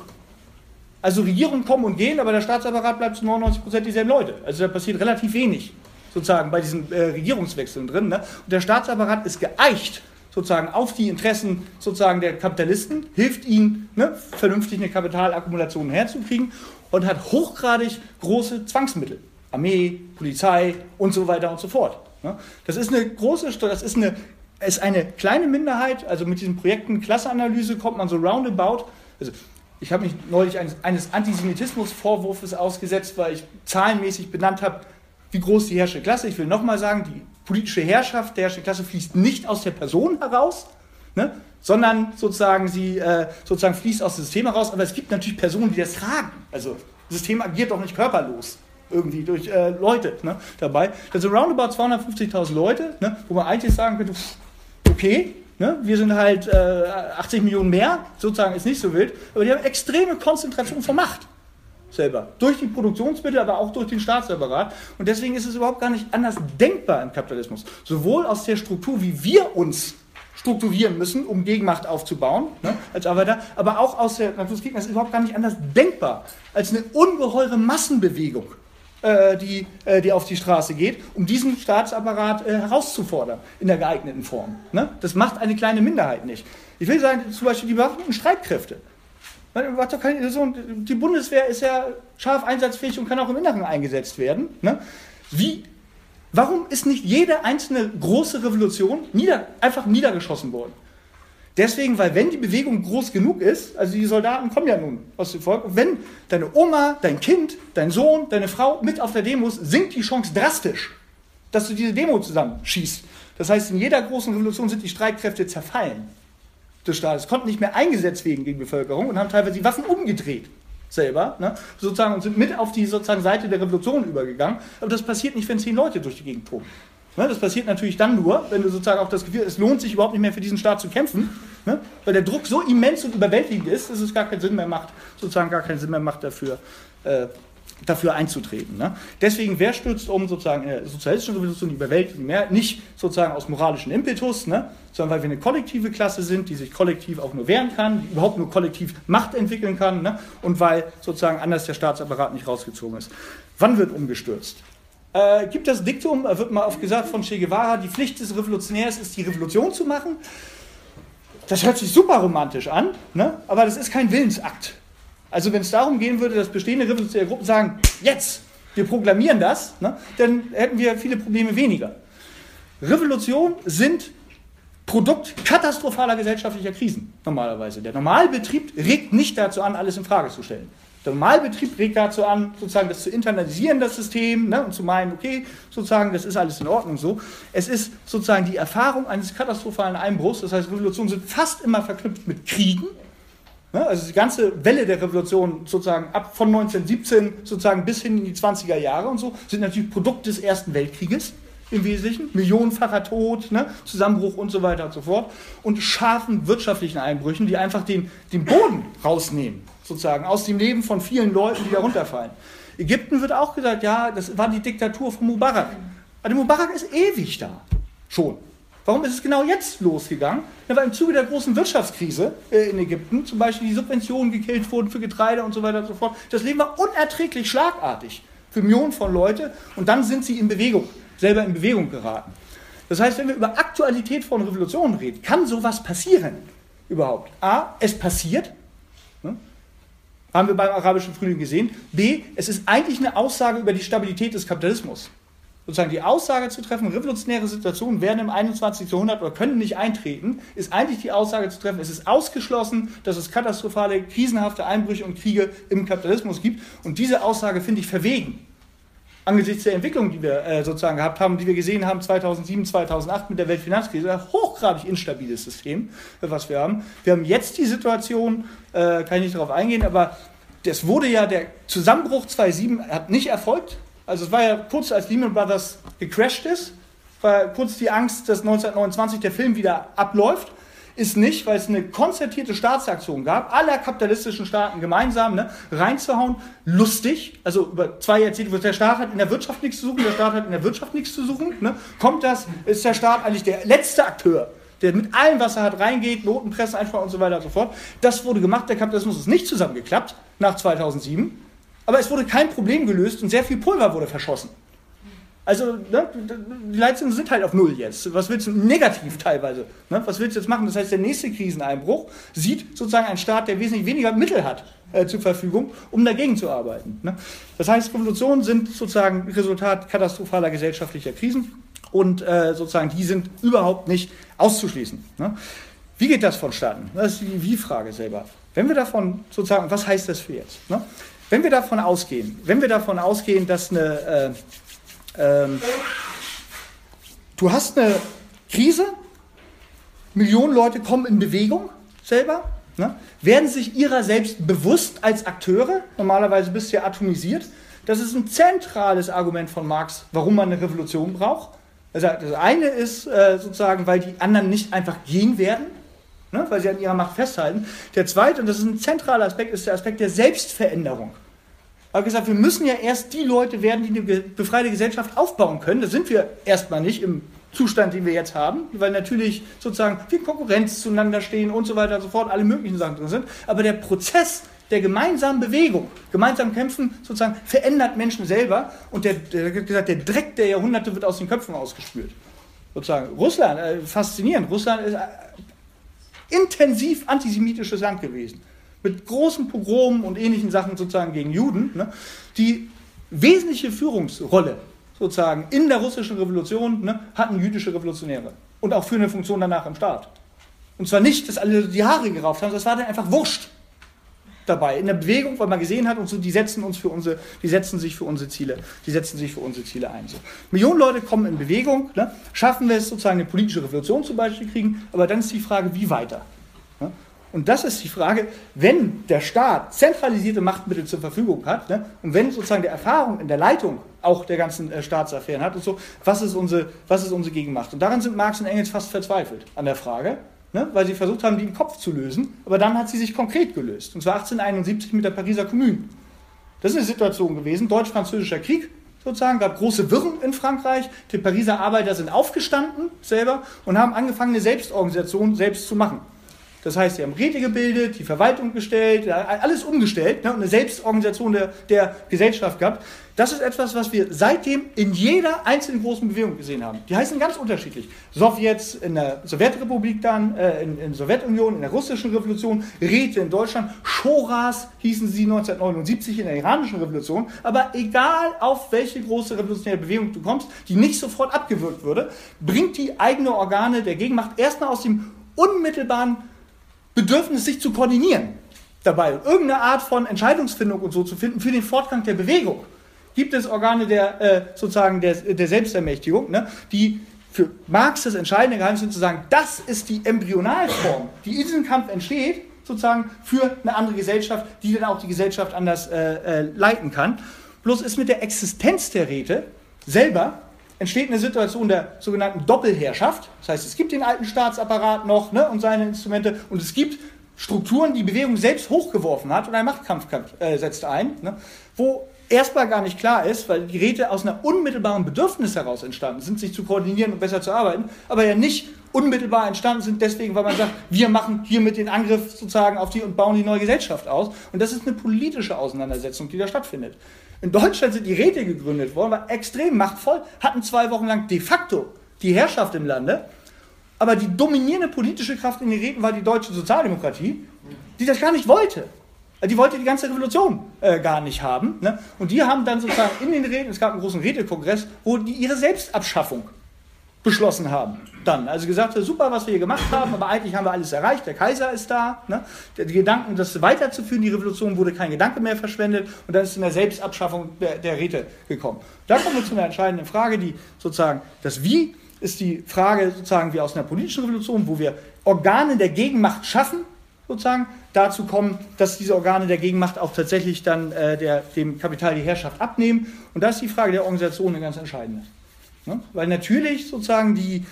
Also Regierungen kommen und gehen, aber der Staatsapparat bleibt zu 99 Prozent dieselben Leute. Also da passiert relativ wenig sozusagen bei diesen äh, Regierungswechseln drin. Ne? Und der Staatsapparat ist geeicht sozusagen auf die Interessen sozusagen der Kapitalisten, hilft ihnen, ne, vernünftig eine Kapitalakkumulation herzukriegen und hat hochgradig große Zwangsmittel. Armee, Polizei und so weiter und so fort. Ne? Das ist eine große, das ist eine, ist eine kleine Minderheit, also mit diesen Projekten Klasseanalyse kommt man so roundabout. Also ich habe mich neulich eines, eines Antisemitismus-Vorwurfs ausgesetzt, weil ich zahlenmäßig benannt habe, wie groß die herrschende Klasse. Ich will nochmal sagen, die politische Herrschaft der herrschenden Klasse fließt nicht aus der Person heraus, ne, sondern sozusagen sie äh, sozusagen fließt aus dem System heraus. Aber es gibt natürlich Personen, die das tragen. Also das System agiert doch nicht körperlos irgendwie durch äh, Leute ne, dabei. Das sind roundabout 250.000 Leute, ne, wo man eigentlich sagen könnte, okay, ne, wir sind halt äh, 80 Millionen mehr, sozusagen ist nicht so wild, aber die haben extreme Konzentration von Macht selber. Durch die Produktionsmittel, aber auch durch den Staatsapparat. Und deswegen ist es überhaupt gar nicht anders denkbar im Kapitalismus. Sowohl aus der Struktur, wie wir uns strukturieren müssen, um Gegenmacht aufzubauen, ne, als Arbeiter, aber auch aus der Natur des Gegners ist überhaupt gar nicht anders denkbar als eine ungeheure Massenbewegung äh, die, äh, die auf die Straße geht, um diesen Staatsapparat äh, herauszufordern in der geeigneten Form. Ne? Das macht eine kleine Minderheit nicht. Ich will sagen, zum Beispiel die bewaffneten Streitkräfte. Die Bundeswehr ist ja scharf einsatzfähig und kann auch im Inneren eingesetzt werden. Ne? Wie, warum ist nicht jede einzelne große Revolution nieder, einfach niedergeschossen worden? Deswegen, weil wenn die Bewegung groß genug ist, also die Soldaten kommen ja nun aus dem Volk, wenn deine Oma, dein Kind, dein Sohn, deine Frau mit auf der Demo ist, sinkt die Chance drastisch, dass du diese Demo zusammenschießt. Das heißt, in jeder großen Revolution sind die Streitkräfte zerfallen des Staates, konnten nicht mehr eingesetzt werden gegen die Bevölkerung und haben teilweise die Waffen umgedreht selber, ne, sozusagen, und sind mit auf die sozusagen Seite der Revolution übergegangen. Aber das passiert nicht, wenn zehn Leute durch die Gegend toben. Ne, das passiert natürlich dann nur, wenn du sozusagen auch das Gefühl hast, es lohnt sich überhaupt nicht mehr für diesen Staat zu kämpfen, ne, weil der Druck so immens und überwältigend ist, dass es gar keinen Sinn mehr macht, sozusagen gar keinen Sinn mehr macht dafür, äh, dafür einzutreten. Ne? Deswegen, wer stürzt um sozusagen in der sozialistischen Revolution die überwältigende Mehrheit? Nicht sozusagen aus moralischem Impetus, ne? sondern weil wir eine kollektive Klasse sind, die sich kollektiv auch nur wehren kann, die überhaupt nur kollektiv Macht entwickeln kann ne? und weil sozusagen anders der Staatsapparat nicht rausgezogen ist. Wann wird umgestürzt? Äh, gibt das Diktum, wird mal oft gesagt von Che Guevara, die Pflicht des Revolutionärs ist, die Revolution zu machen. Das hört sich super romantisch an, ne? aber das ist kein Willensakt. Also wenn es darum gehen würde, dass bestehende revolutionäre Gruppen sagen, jetzt, wir proklamieren das, ne, dann hätten wir viele Probleme weniger. Revolutionen sind Produkt katastrophaler gesellschaftlicher Krisen normalerweise. Der Normalbetrieb regt nicht dazu an, alles in Frage zu stellen. Der Normalbetrieb regt dazu an, sozusagen das zu internalisieren, das System, ne, und zu meinen, okay, sozusagen, das ist alles in Ordnung so. Es ist sozusagen die Erfahrung eines katastrophalen Einbruchs. Das heißt, Revolutionen sind fast immer verknüpft mit Kriegen. Ne, also die ganze Welle der Revolution sozusagen ab von 1917 sozusagen bis hin in die 20er Jahre und so sind natürlich Produkt des Ersten Weltkrieges im Wesentlichen, millionenfacher Tod, ne, Zusammenbruch und so weiter und so fort und scharfen wirtschaftlichen Einbrüchen, die einfach den, den Boden rausnehmen, sozusagen, aus dem Leben von vielen Leuten, die da runterfallen. Ägypten wird auch gesagt, ja, das war die Diktatur von Mubarak. Aber der Mubarak ist ewig da, schon. Warum ist es genau jetzt losgegangen? Ja, weil im Zuge der großen Wirtschaftskrise äh, in Ägypten zum Beispiel die Subventionen gekillt wurden für Getreide und so weiter und so fort. Das Leben war unerträglich schlagartig für Millionen von Leuten und dann sind sie in Bewegung selber in Bewegung geraten. Das heißt, wenn wir über Aktualität von Revolutionen reden, kann sowas passieren überhaupt? A, es passiert? Haben wir beim arabischen Frühling gesehen. B, es ist eigentlich eine Aussage über die Stabilität des Kapitalismus. Sozusagen die Aussage zu treffen, revolutionäre Situationen werden im 21. Jahrhundert oder können nicht eintreten, ist eigentlich die Aussage zu treffen, es ist ausgeschlossen, dass es katastrophale, krisenhafte Einbrüche und Kriege im Kapitalismus gibt. Und diese Aussage finde ich verwegen angesichts der Entwicklung, die wir äh, sozusagen gehabt haben, die wir gesehen haben 2007, 2008 mit der Weltfinanzkrise, ein hochgradig instabiles System, äh, was wir haben. Wir haben jetzt die Situation, äh, kann ich nicht darauf eingehen, aber das wurde ja, der Zusammenbruch 2007 hat nicht erfolgt. Also es war ja kurz, als Lehman Brothers gecrashed ist, war kurz die Angst, dass 1929 der Film wieder abläuft ist nicht, weil es eine konzertierte Staatsaktion gab, aller kapitalistischen Staaten gemeinsam ne, reinzuhauen, lustig, also über zwei Jahrzehnte, der Staat hat in der Wirtschaft nichts zu suchen, der Staat hat in der Wirtschaft nichts zu suchen, ne, kommt das, ist der Staat eigentlich der letzte Akteur, der mit allem, was er hat, reingeht, Notenpresse, einfach und so weiter und so fort. Das wurde gemacht, der Kapitalismus ist nicht zusammengeklappt nach 2007, aber es wurde kein Problem gelöst und sehr viel Pulver wurde verschossen. Also, ne, die Leitzinsen sind halt auf Null jetzt. Was willst du, negativ teilweise. Ne? Was willst du jetzt machen? Das heißt, der nächste Kriseneinbruch sieht sozusagen einen Staat, der wesentlich weniger Mittel hat äh, zur Verfügung, um dagegen zu arbeiten. Ne? Das heißt, Revolutionen sind sozusagen Resultat katastrophaler gesellschaftlicher Krisen und äh, sozusagen die sind überhaupt nicht auszuschließen. Ne? Wie geht das vonstatten? Das ist die Wie-Frage selber. Wenn wir davon sozusagen, was heißt das für jetzt? Ne? Wenn wir davon ausgehen, wenn wir davon ausgehen, dass eine äh, ähm, du hast eine Krise, Millionen Leute kommen in Bewegung selber, ne? werden sich ihrer selbst bewusst als Akteure, normalerweise bist du ja atomisiert. Das ist ein zentrales Argument von Marx, warum man eine Revolution braucht. Also das eine ist äh, sozusagen, weil die anderen nicht einfach gehen werden, ne? weil sie an ihrer Macht festhalten. Der zweite, und das ist ein zentraler Aspekt, ist der Aspekt der Selbstveränderung habe gesagt, wir müssen ja erst die Leute werden, die eine befreite Gesellschaft aufbauen können. Das sind wir erstmal nicht im Zustand, den wir jetzt haben, weil natürlich sozusagen viel Konkurrenz zueinander stehen und so weiter und so fort, alle möglichen Sachen drin sind. Aber der Prozess der gemeinsamen Bewegung, gemeinsam kämpfen, sozusagen verändert Menschen selber und der, der, gesagt, der Dreck der Jahrhunderte wird aus den Köpfen ausgespült. Sozusagen. Russland, äh, faszinierend, Russland ist ein intensiv antisemitisches Land gewesen. Mit großen Pogromen und ähnlichen Sachen sozusagen gegen Juden, ne, die wesentliche Führungsrolle sozusagen in der russischen Revolution ne, hatten jüdische Revolutionäre und auch für eine Funktion danach im Staat. Und zwar nicht, dass alle die Haare gerauft haben, das war dann einfach wurscht dabei in der Bewegung, weil man gesehen hat und so, die setzen uns für unsere, die setzen sich für unsere Ziele, die setzen sich für unsere Ziele ein. So. Millionen Leute kommen in Bewegung, ne? schaffen wir es sozusagen eine politische Revolution zum Beispiel kriegen, aber dann ist die Frage, wie weiter? Und das ist die Frage, wenn der Staat zentralisierte Machtmittel zur Verfügung hat ne? und wenn sozusagen der Erfahrung in der Leitung auch der ganzen äh, Staatsaffären hat und so, was ist, unsere, was ist unsere Gegenmacht? Und daran sind Marx und Engels fast verzweifelt an der Frage ne, weil sie versucht haben, die im Kopf zu lösen. Aber dann hat sie sich konkret gelöst. Und zwar 1871 mit der Pariser Kommune. Das ist eine Situation gewesen, deutsch-französischer Krieg sozusagen, gab große Wirren in Frankreich. Die Pariser Arbeiter sind aufgestanden selber und haben angefangen, eine Selbstorganisation selbst zu machen. Das heißt, sie haben Räte gebildet, die Verwaltung gestellt, alles umgestellt ne, und eine Selbstorganisation der, der Gesellschaft gehabt. Das ist etwas, was wir seitdem in jeder einzelnen großen Bewegung gesehen haben. Die heißen ganz unterschiedlich. Sowjets in der Sowjetrepublik dann, äh, in, in der Sowjetunion, in der russischen Revolution, Räte in Deutschland, Shoras hießen sie 1979 in der iranischen Revolution. Aber egal auf welche große revolutionäre Bewegung du kommst, die nicht sofort abgewürgt würde, bringt die eigene Organe der Gegenmacht erstmal aus dem unmittelbaren Bedürfnis, sich zu koordinieren dabei. Irgendeine Art von Entscheidungsfindung und so zu finden für den Fortgang der Bewegung gibt es Organe der, äh, sozusagen der, der Selbstermächtigung, ne, die für Marx das entscheidende Geheimnis sind, zu sagen, das ist die Embryonalform, die in diesem Kampf entsteht, sozusagen für eine andere Gesellschaft, die dann auch die Gesellschaft anders äh, äh, leiten kann. Bloß ist mit der Existenz der Räte selber entsteht eine Situation der sogenannten Doppelherrschaft. Das heißt, es gibt den alten Staatsapparat noch ne, und seine Instrumente und es gibt Strukturen, die Bewegung selbst hochgeworfen hat und ein Machtkampf äh, setzt ein, ne, wo erstmal gar nicht klar ist, weil die Räte aus einer unmittelbaren Bedürfnis heraus entstanden sind, sich zu koordinieren und besser zu arbeiten, aber ja nicht unmittelbar entstanden sind, deswegen, weil man sagt, wir machen hiermit den Angriff sozusagen auf die und bauen die neue Gesellschaft aus. Und das ist eine politische Auseinandersetzung, die da stattfindet. In Deutschland sind die Räte gegründet worden, war extrem machtvoll, hatten zwei Wochen lang de facto die Herrschaft im Lande, aber die dominierende politische Kraft in den Räten war die deutsche Sozialdemokratie, die das gar nicht wollte. Die wollte die ganze Revolution äh, gar nicht haben. Ne? Und die haben dann sozusagen in den Räten, es gab einen großen Rätekongress, wo die ihre Selbstabschaffung beschlossen haben. Dann, also gesagt, super, was wir hier gemacht haben, aber eigentlich haben wir alles erreicht, der Kaiser ist da. Ne? Die Gedanken, das weiterzuführen, die Revolution, wurde kein Gedanke mehr verschwendet und dann ist in der Selbstabschaffung der, der Räte gekommen. Da kommen wir zu einer entscheidenden Frage, die sozusagen das Wie ist die Frage sozusagen wie aus einer politischen Revolution, wo wir Organe der Gegenmacht schaffen, sozusagen dazu kommen, dass diese Organe der Gegenmacht auch tatsächlich dann äh, der, dem Kapital die Herrschaft abnehmen. Und da ist die Frage der Organisation eine ganz entscheidende. Ne? Weil natürlich sozusagen die,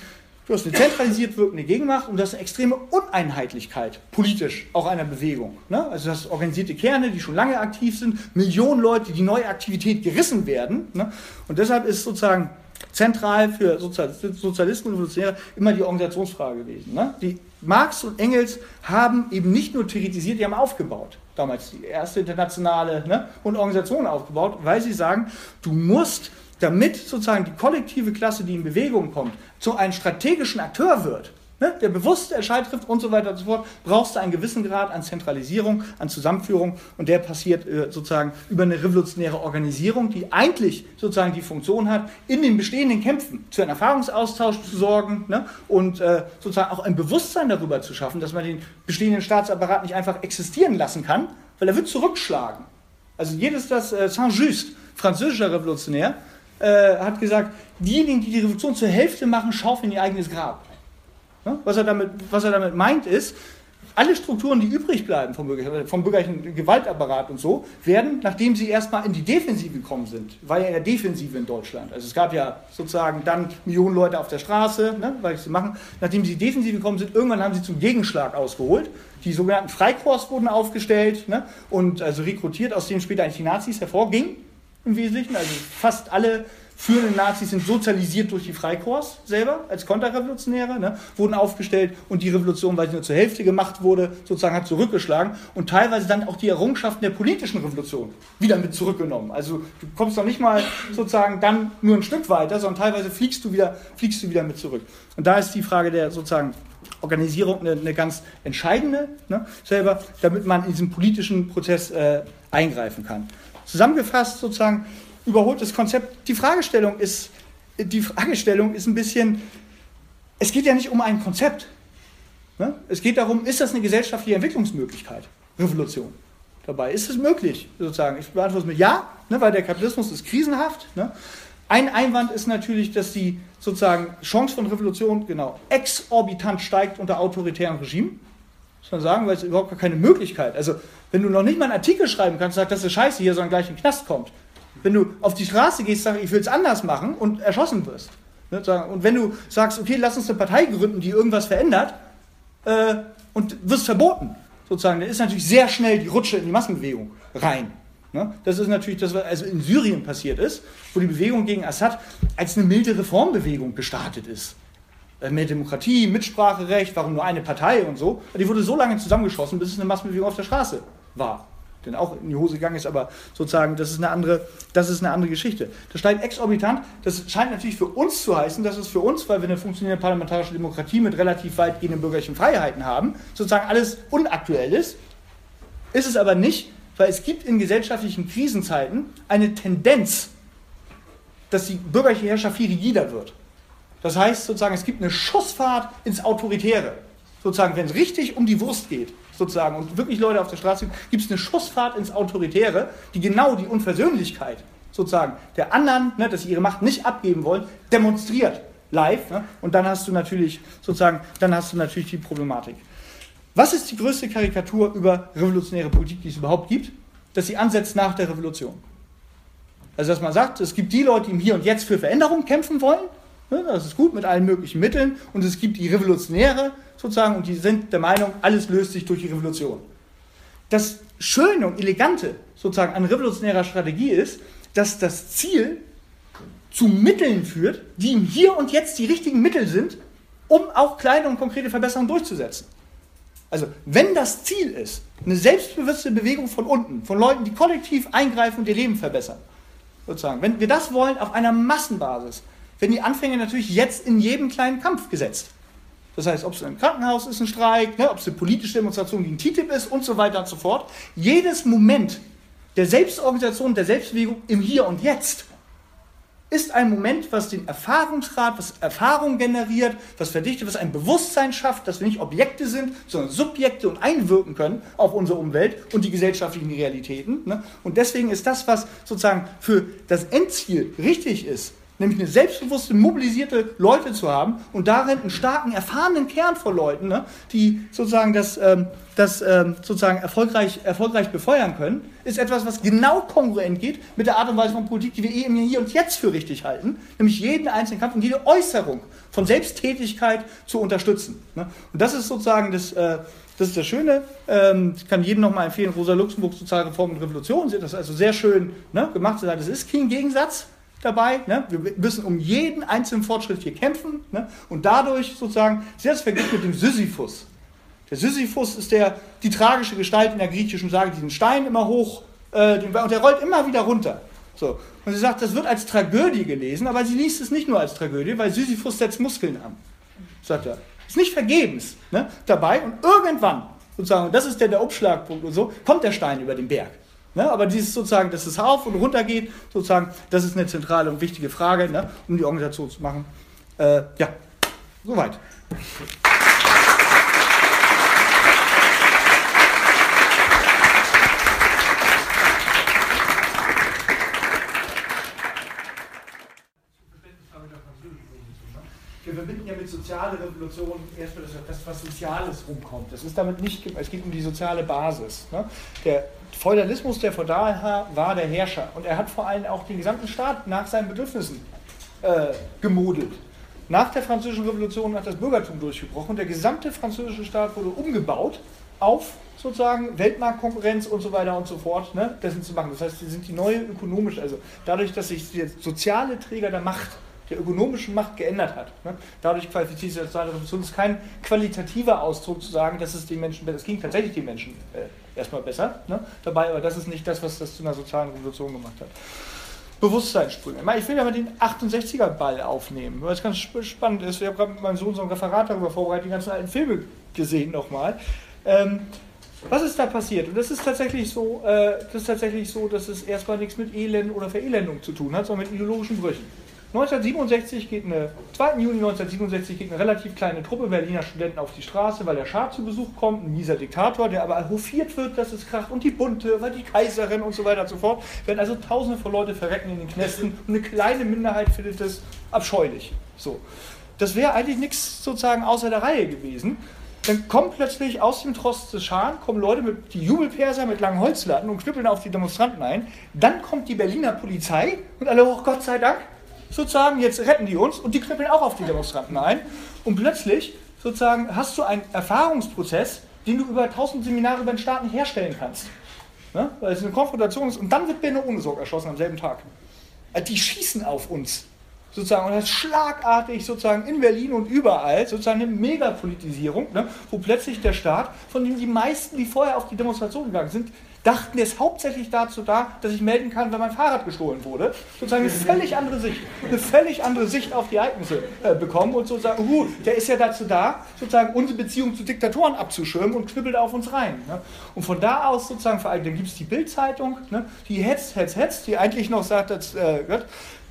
du hast eine zentralisiert wirkende Gegenmacht und das ist eine extreme Uneinheitlichkeit politisch auch einer Bewegung. Ne? Also das organisierte Kerne, die schon lange aktiv sind, Millionen Leute, die neue Aktivität gerissen werden. Ne? Und deshalb ist sozusagen zentral für Sozialisten und Revolutionäre immer die Organisationsfrage gewesen. Ne? Die Marx und Engels haben eben nicht nur theoretisiert, die haben aufgebaut. Damals die erste internationale ne, und Organisation aufgebaut, weil sie sagen, du musst, damit sozusagen die kollektive Klasse, die in Bewegung kommt, zu einem strategischen Akteur wird, ne, der bewusste Entscheid trifft und so weiter und so fort, brauchst du einen gewissen Grad an Zentralisierung, an Zusammenführung und der passiert äh, sozusagen über eine revolutionäre Organisierung, die eigentlich sozusagen die Funktion hat, in den bestehenden Kämpfen zu einem Erfahrungsaustausch zu sorgen ne, und äh, sozusagen auch ein Bewusstsein darüber zu schaffen, dass man den bestehenden Staatsapparat nicht einfach existieren lassen kann, weil er wird zurückschlagen. Also jedes das äh, Saint-Just, französischer Revolutionär, äh, hat gesagt, diejenigen, die die Revolution zur Hälfte machen, schaufeln ihr eigenes Grab. Ne? Was er, damit, was er damit meint ist, alle Strukturen, die übrig bleiben vom, Bürger, vom bürgerlichen Gewaltapparat und so, werden, nachdem sie erstmal in die Defensive gekommen sind, war ja in der Defensive in Deutschland. Also es gab ja sozusagen dann Millionen Leute auf der Straße, ne, weil sie machen. Nachdem sie Defensive gekommen sind, irgendwann haben sie zum Gegenschlag ausgeholt. Die sogenannten Freikorps wurden aufgestellt ne, und also rekrutiert, aus denen später eigentlich die Nazis hervorgingen im Wesentlichen. Also fast alle führenden Nazis sind sozialisiert durch die Freikorps selber als Konterrevolutionäre, ne, wurden aufgestellt und die Revolution, weil sie nur zur Hälfte gemacht wurde, sozusagen hat zurückgeschlagen und teilweise dann auch die Errungenschaften der politischen Revolution wieder mit zurückgenommen. Also du kommst noch nicht mal sozusagen dann nur ein Stück weiter, sondern teilweise fliegst du wieder, fliegst du wieder mit zurück. Und da ist die Frage der sozusagen Organisierung eine, eine ganz entscheidende, ne, selber, damit man in diesen politischen Prozess äh, eingreifen kann. Zusammengefasst sozusagen überholt das Konzept. Die Fragestellung ist, die Fragestellung ist ein bisschen, es geht ja nicht um ein Konzept. Ne? Es geht darum, ist das eine gesellschaftliche Entwicklungsmöglichkeit? Revolution dabei. Ist es möglich, sozusagen? Ich beantworte es mit Ja, ne, weil der Kapitalismus ist krisenhaft. Ne? Ein Einwand ist natürlich, dass die sozusagen Chance von Revolution genau exorbitant steigt unter autoritären Regimen. Muss man sagen, weil es überhaupt gar keine Möglichkeit. Also, wenn du noch nicht mal einen Artikel schreiben kannst, sagst, das ist scheiße hier, sondern gleich in den Knast kommt. Wenn du auf die Straße gehst, sagst, ich will es anders machen und erschossen wirst. Ne, und wenn du sagst, okay, lass uns eine Partei gründen, die irgendwas verändert äh, und wirst verboten, sozusagen, dann ist natürlich sehr schnell die Rutsche in die Massenbewegung rein. Ne? Das ist natürlich das, was also in Syrien passiert ist, wo die Bewegung gegen Assad als eine milde Reformbewegung gestartet ist. Äh, mehr Demokratie, Mitspracherecht, warum nur eine Partei und so. Die wurde so lange zusammengeschossen, bis es eine Massenbewegung auf der Straße war. Denn auch in die Hose gegangen ist, aber sozusagen, das ist eine andere, das ist eine andere Geschichte. Das steigt exorbitant. Das scheint natürlich für uns zu heißen, dass es für uns, weil wir eine funktionierende parlamentarische Demokratie mit relativ weitgehenden bürgerlichen Freiheiten haben, sozusagen alles unaktuell ist. Ist es aber nicht, weil es gibt in gesellschaftlichen Krisenzeiten eine Tendenz, dass die bürgerliche Herrschaft viel rigider wird. Das heißt sozusagen, es gibt eine Schussfahrt ins Autoritäre. Sozusagen, wenn es richtig um die Wurst geht, sozusagen, und wirklich Leute auf der Straße gibt, gibt es eine Schussfahrt ins Autoritäre, die genau die Unversöhnlichkeit sozusagen der anderen, ne, dass sie ihre Macht nicht abgeben wollen, demonstriert live. Ne? Und dann hast du natürlich sozusagen, dann hast du natürlich die Problematik. Was ist die größte Karikatur über revolutionäre Politik, die es überhaupt gibt? Dass sie ansetzt nach der Revolution. Also, dass man sagt, es gibt die Leute, die im Hier und Jetzt für Veränderung kämpfen wollen. Ne, das ist gut mit allen möglichen Mitteln. Und es gibt die Revolutionäre sozusagen und die sind der Meinung, alles löst sich durch die Revolution. Das Schöne und Elegante sozusagen an revolutionärer Strategie ist, dass das Ziel zu Mitteln führt, die im Hier und Jetzt die richtigen Mittel sind, um auch kleine und konkrete Verbesserungen durchzusetzen. Also, wenn das Ziel ist, eine selbstbewusste Bewegung von unten, von Leuten, die kollektiv eingreifen und ihr Leben verbessern, sozusagen, wenn wir das wollen auf einer Massenbasis, werden die Anfänge natürlich jetzt in jedem kleinen Kampf gesetzt. Das heißt, ob es ein Krankenhaus ist, ein Streik, ne, ob es eine politische Demonstration gegen TTIP ist und so weiter und so fort. Jedes Moment der Selbstorganisation, der Selbstbewegung im Hier und Jetzt ist ein Moment, was den Erfahrungsgrad, was Erfahrung generiert, was verdichtet, was ein Bewusstsein schafft, dass wir nicht Objekte sind, sondern Subjekte und einwirken können auf unsere Umwelt und die gesellschaftlichen Realitäten. Ne? Und deswegen ist das, was sozusagen für das Endziel richtig ist, nämlich eine selbstbewusste, mobilisierte Leute zu haben und darin einen starken, erfahrenen Kern von Leuten, ne, die sozusagen das, ähm, das ähm, sozusagen erfolgreich, erfolgreich befeuern können, ist etwas, was genau kongruent geht mit der Art und Weise von Politik, die wir eben hier und jetzt für richtig halten, nämlich jeden einzelnen Kampf und jede Äußerung von Selbsttätigkeit zu unterstützen. Ne. Und das ist sozusagen das, äh, das ist das Schöne. Ähm, ich kann jedem nochmal empfehlen, Rosa Luxemburg, Sozialreform und Revolution, das ist also sehr schön ne, gemacht. Das ist kein Gegensatz dabei. Ne? Wir müssen um jeden einzelnen Fortschritt hier kämpfen ne? und dadurch sozusagen, Sie haben es verglichen mit dem Sisyphus. Der Sisyphus ist der, die tragische Gestalt in der griechischen Sage, diesen Stein immer hoch äh, und der rollt immer wieder runter. So. Und sie sagt, das wird als Tragödie gelesen, aber sie liest es nicht nur als Tragödie, weil Sisyphus setzt Muskeln an. Sagt er. Ist nicht vergebens ne, dabei und irgendwann, sozusagen, und das ist der, der Umschlagpunkt und so, kommt der Stein über den Berg. Ne? Aber dieses sozusagen, dass es auf und runter geht, sozusagen, das ist eine zentrale und wichtige Frage, ne? um die Organisation zu machen. Äh, ja, soweit. wir verbinden ja mit sozialer Revolution erstmal das, was Soziales rumkommt. Das ist damit nicht, es geht um die soziale Basis. Ne? Der Feudalismus, der Feudalherr, war der Herrscher und er hat vor allem auch den gesamten Staat nach seinen Bedürfnissen äh, gemodelt. Nach der Französischen Revolution hat das Bürgertum durchgebrochen der gesamte französische Staat wurde umgebaut auf, sozusagen, Weltmarktkonkurrenz und so weiter und so fort, ne, dessen zu machen. Das heißt, sie sind die neue ökonomische, also dadurch, dass sich der soziale Träger der Macht der ökonomischen Macht geändert hat. Ne? Dadurch qualifiziert die soziale Revolution. Ist kein qualitativer Ausdruck zu sagen, dass es den Menschen besser. Es ging tatsächlich den Menschen äh, erstmal besser ne? dabei, aber das ist nicht das, was das zu einer sozialen Revolution gemacht hat. Bewusstseinssprünge. Ich will ja mal den 68er Ball aufnehmen, weil es ganz spannend ist. Ich habe gerade mit meinem Sohn so ein Referat darüber vorbereitet, die ganzen alten Filme gesehen nochmal. Ähm, was ist da passiert? Und das ist tatsächlich so, äh, das ist tatsächlich so, dass es erstmal nichts mit Elend oder Verelendung zu tun hat, sondern mit ideologischen Brüchen. 1967 geht eine, 2. Juni 1967 geht eine relativ kleine Truppe Berliner Studenten auf die Straße, weil der Schah zu Besuch kommt, ein mieser Diktator, der aber hofiert wird, dass es kracht und die Bunte, weil die Kaiserin und so weiter und so fort. Werden also tausende von Leuten verrecken in den Knästen und eine kleine Minderheit findet es abscheulich. So. Das wäre eigentlich nichts sozusagen außer der Reihe gewesen. Dann kommen plötzlich aus dem Trost des Schahn, kommen Leute mit die Jubelperser mit langen Holzlatten und knüppeln auf die Demonstranten ein. Dann kommt die Berliner Polizei und alle, oh Gott sei Dank, sozusagen, jetzt retten die uns und die knüppeln auch auf die Demonstranten ein. Und plötzlich sozusagen hast du einen Erfahrungsprozess, den du über tausend Seminare über den Staat nicht herstellen kannst. Ne? Weil es eine Konfrontation ist. Und dann wird Benno Ohnesorg erschossen am selben Tag. Also die schießen auf uns. Sozusagen, und das ist schlagartig sozusagen in Berlin und überall, sozusagen eine Megapolitisierung, ne? wo plötzlich der Staat, von dem die meisten, die vorher auf die Demonstration gegangen sind, dachten es hauptsächlich dazu da, dass ich melden kann, wenn mein Fahrrad gestohlen wurde. Sozusagen eine völlig andere Sicht, eine völlig andere Sicht auf die Ereignisse äh, bekommen und sozusagen, uh, der ist ja dazu da, sozusagen unsere Beziehung zu Diktatoren abzuschirmen und knüppelt auf uns rein. Ne? Und von da aus sozusagen, vor allem, dann gibt es die Bildzeitung, ne? die hetzt, hetzt, hetzt, die eigentlich noch sagt, dass, äh,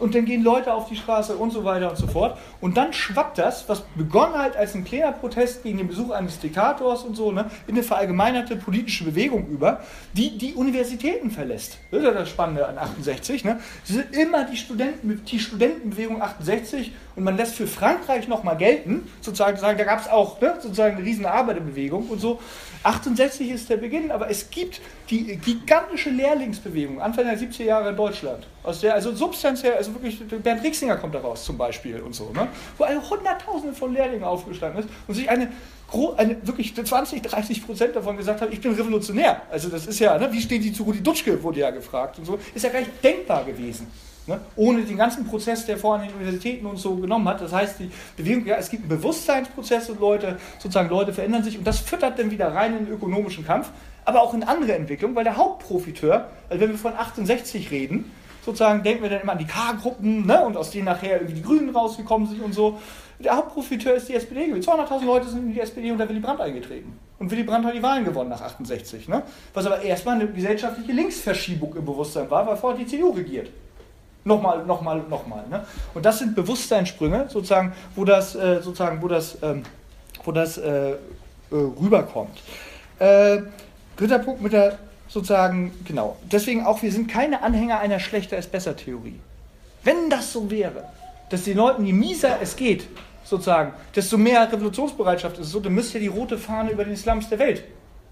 und dann gehen Leute auf die Straße und so weiter und so fort. Und dann schwappt das, was begonnen hat als ein kleiner Protest gegen den Besuch eines Diktators und so, ne, in eine verallgemeinerte politische Bewegung über, die die Universitäten verlässt. Das ist ja das Spannende an 68. Ne? Das sind immer die, Studenten, die Studentenbewegung 68 und man lässt für Frankreich nochmal gelten, sozusagen, sagen, da gab es auch ne, sozusagen eine riesen Arbeiterbewegung und so. 68 ist der Beginn, aber es gibt die gigantische Lehrlingsbewegung Anfang der 70er Jahre in Deutschland, aus der also substanziell, also wirklich, Bernd Rixinger kommt daraus zum Beispiel und so, ne, wo eine Hunderttausende von Lehrlingen aufgestanden ist und sich eine, eine wirklich 20, 30 Prozent davon gesagt haben, ich bin revolutionär. Also das ist ja, ne, wie steht die zu Rudi Dutschke, wurde ja gefragt und so, ist ja gar nicht denkbar gewesen. Ne? Ohne den ganzen Prozess, der vorher an den Universitäten und so genommen hat. Das heißt, die Bewegung, ja, es gibt einen Bewusstseinsprozess und Leute, sozusagen Leute verändern sich und das füttert dann wieder rein in den ökonomischen Kampf, aber auch in andere Entwicklungen, weil der Hauptprofiteur, also wenn wir von 68 reden, sozusagen denken wir dann immer an die K-Gruppen ne? und aus denen nachher irgendwie die Grünen rausgekommen sind und so. Der Hauptprofiteur ist die SPD gewesen. 200.000 Leute sind in die SPD unter Willy Brandt eingetreten. Und Willy Brandt hat die Wahlen gewonnen nach 68. Ne? Was aber erstmal eine gesellschaftliche Linksverschiebung im Bewusstsein war, weil vorher die CDU regiert. Nochmal, nochmal, nochmal. Ne? Und das sind Bewusstseinssprünge, sozusagen, wo das, äh, sozusagen, wo das, ähm, wo das äh, äh, rüberkommt. Dritter Punkt mit der sozusagen, genau. Deswegen auch, wir sind keine Anhänger einer schlechter ist besser Theorie. Wenn das so wäre, dass den Leuten, je mieser es geht, sozusagen, desto mehr Revolutionsbereitschaft ist so, dann müsst ihr die rote Fahne über den Islams der Welt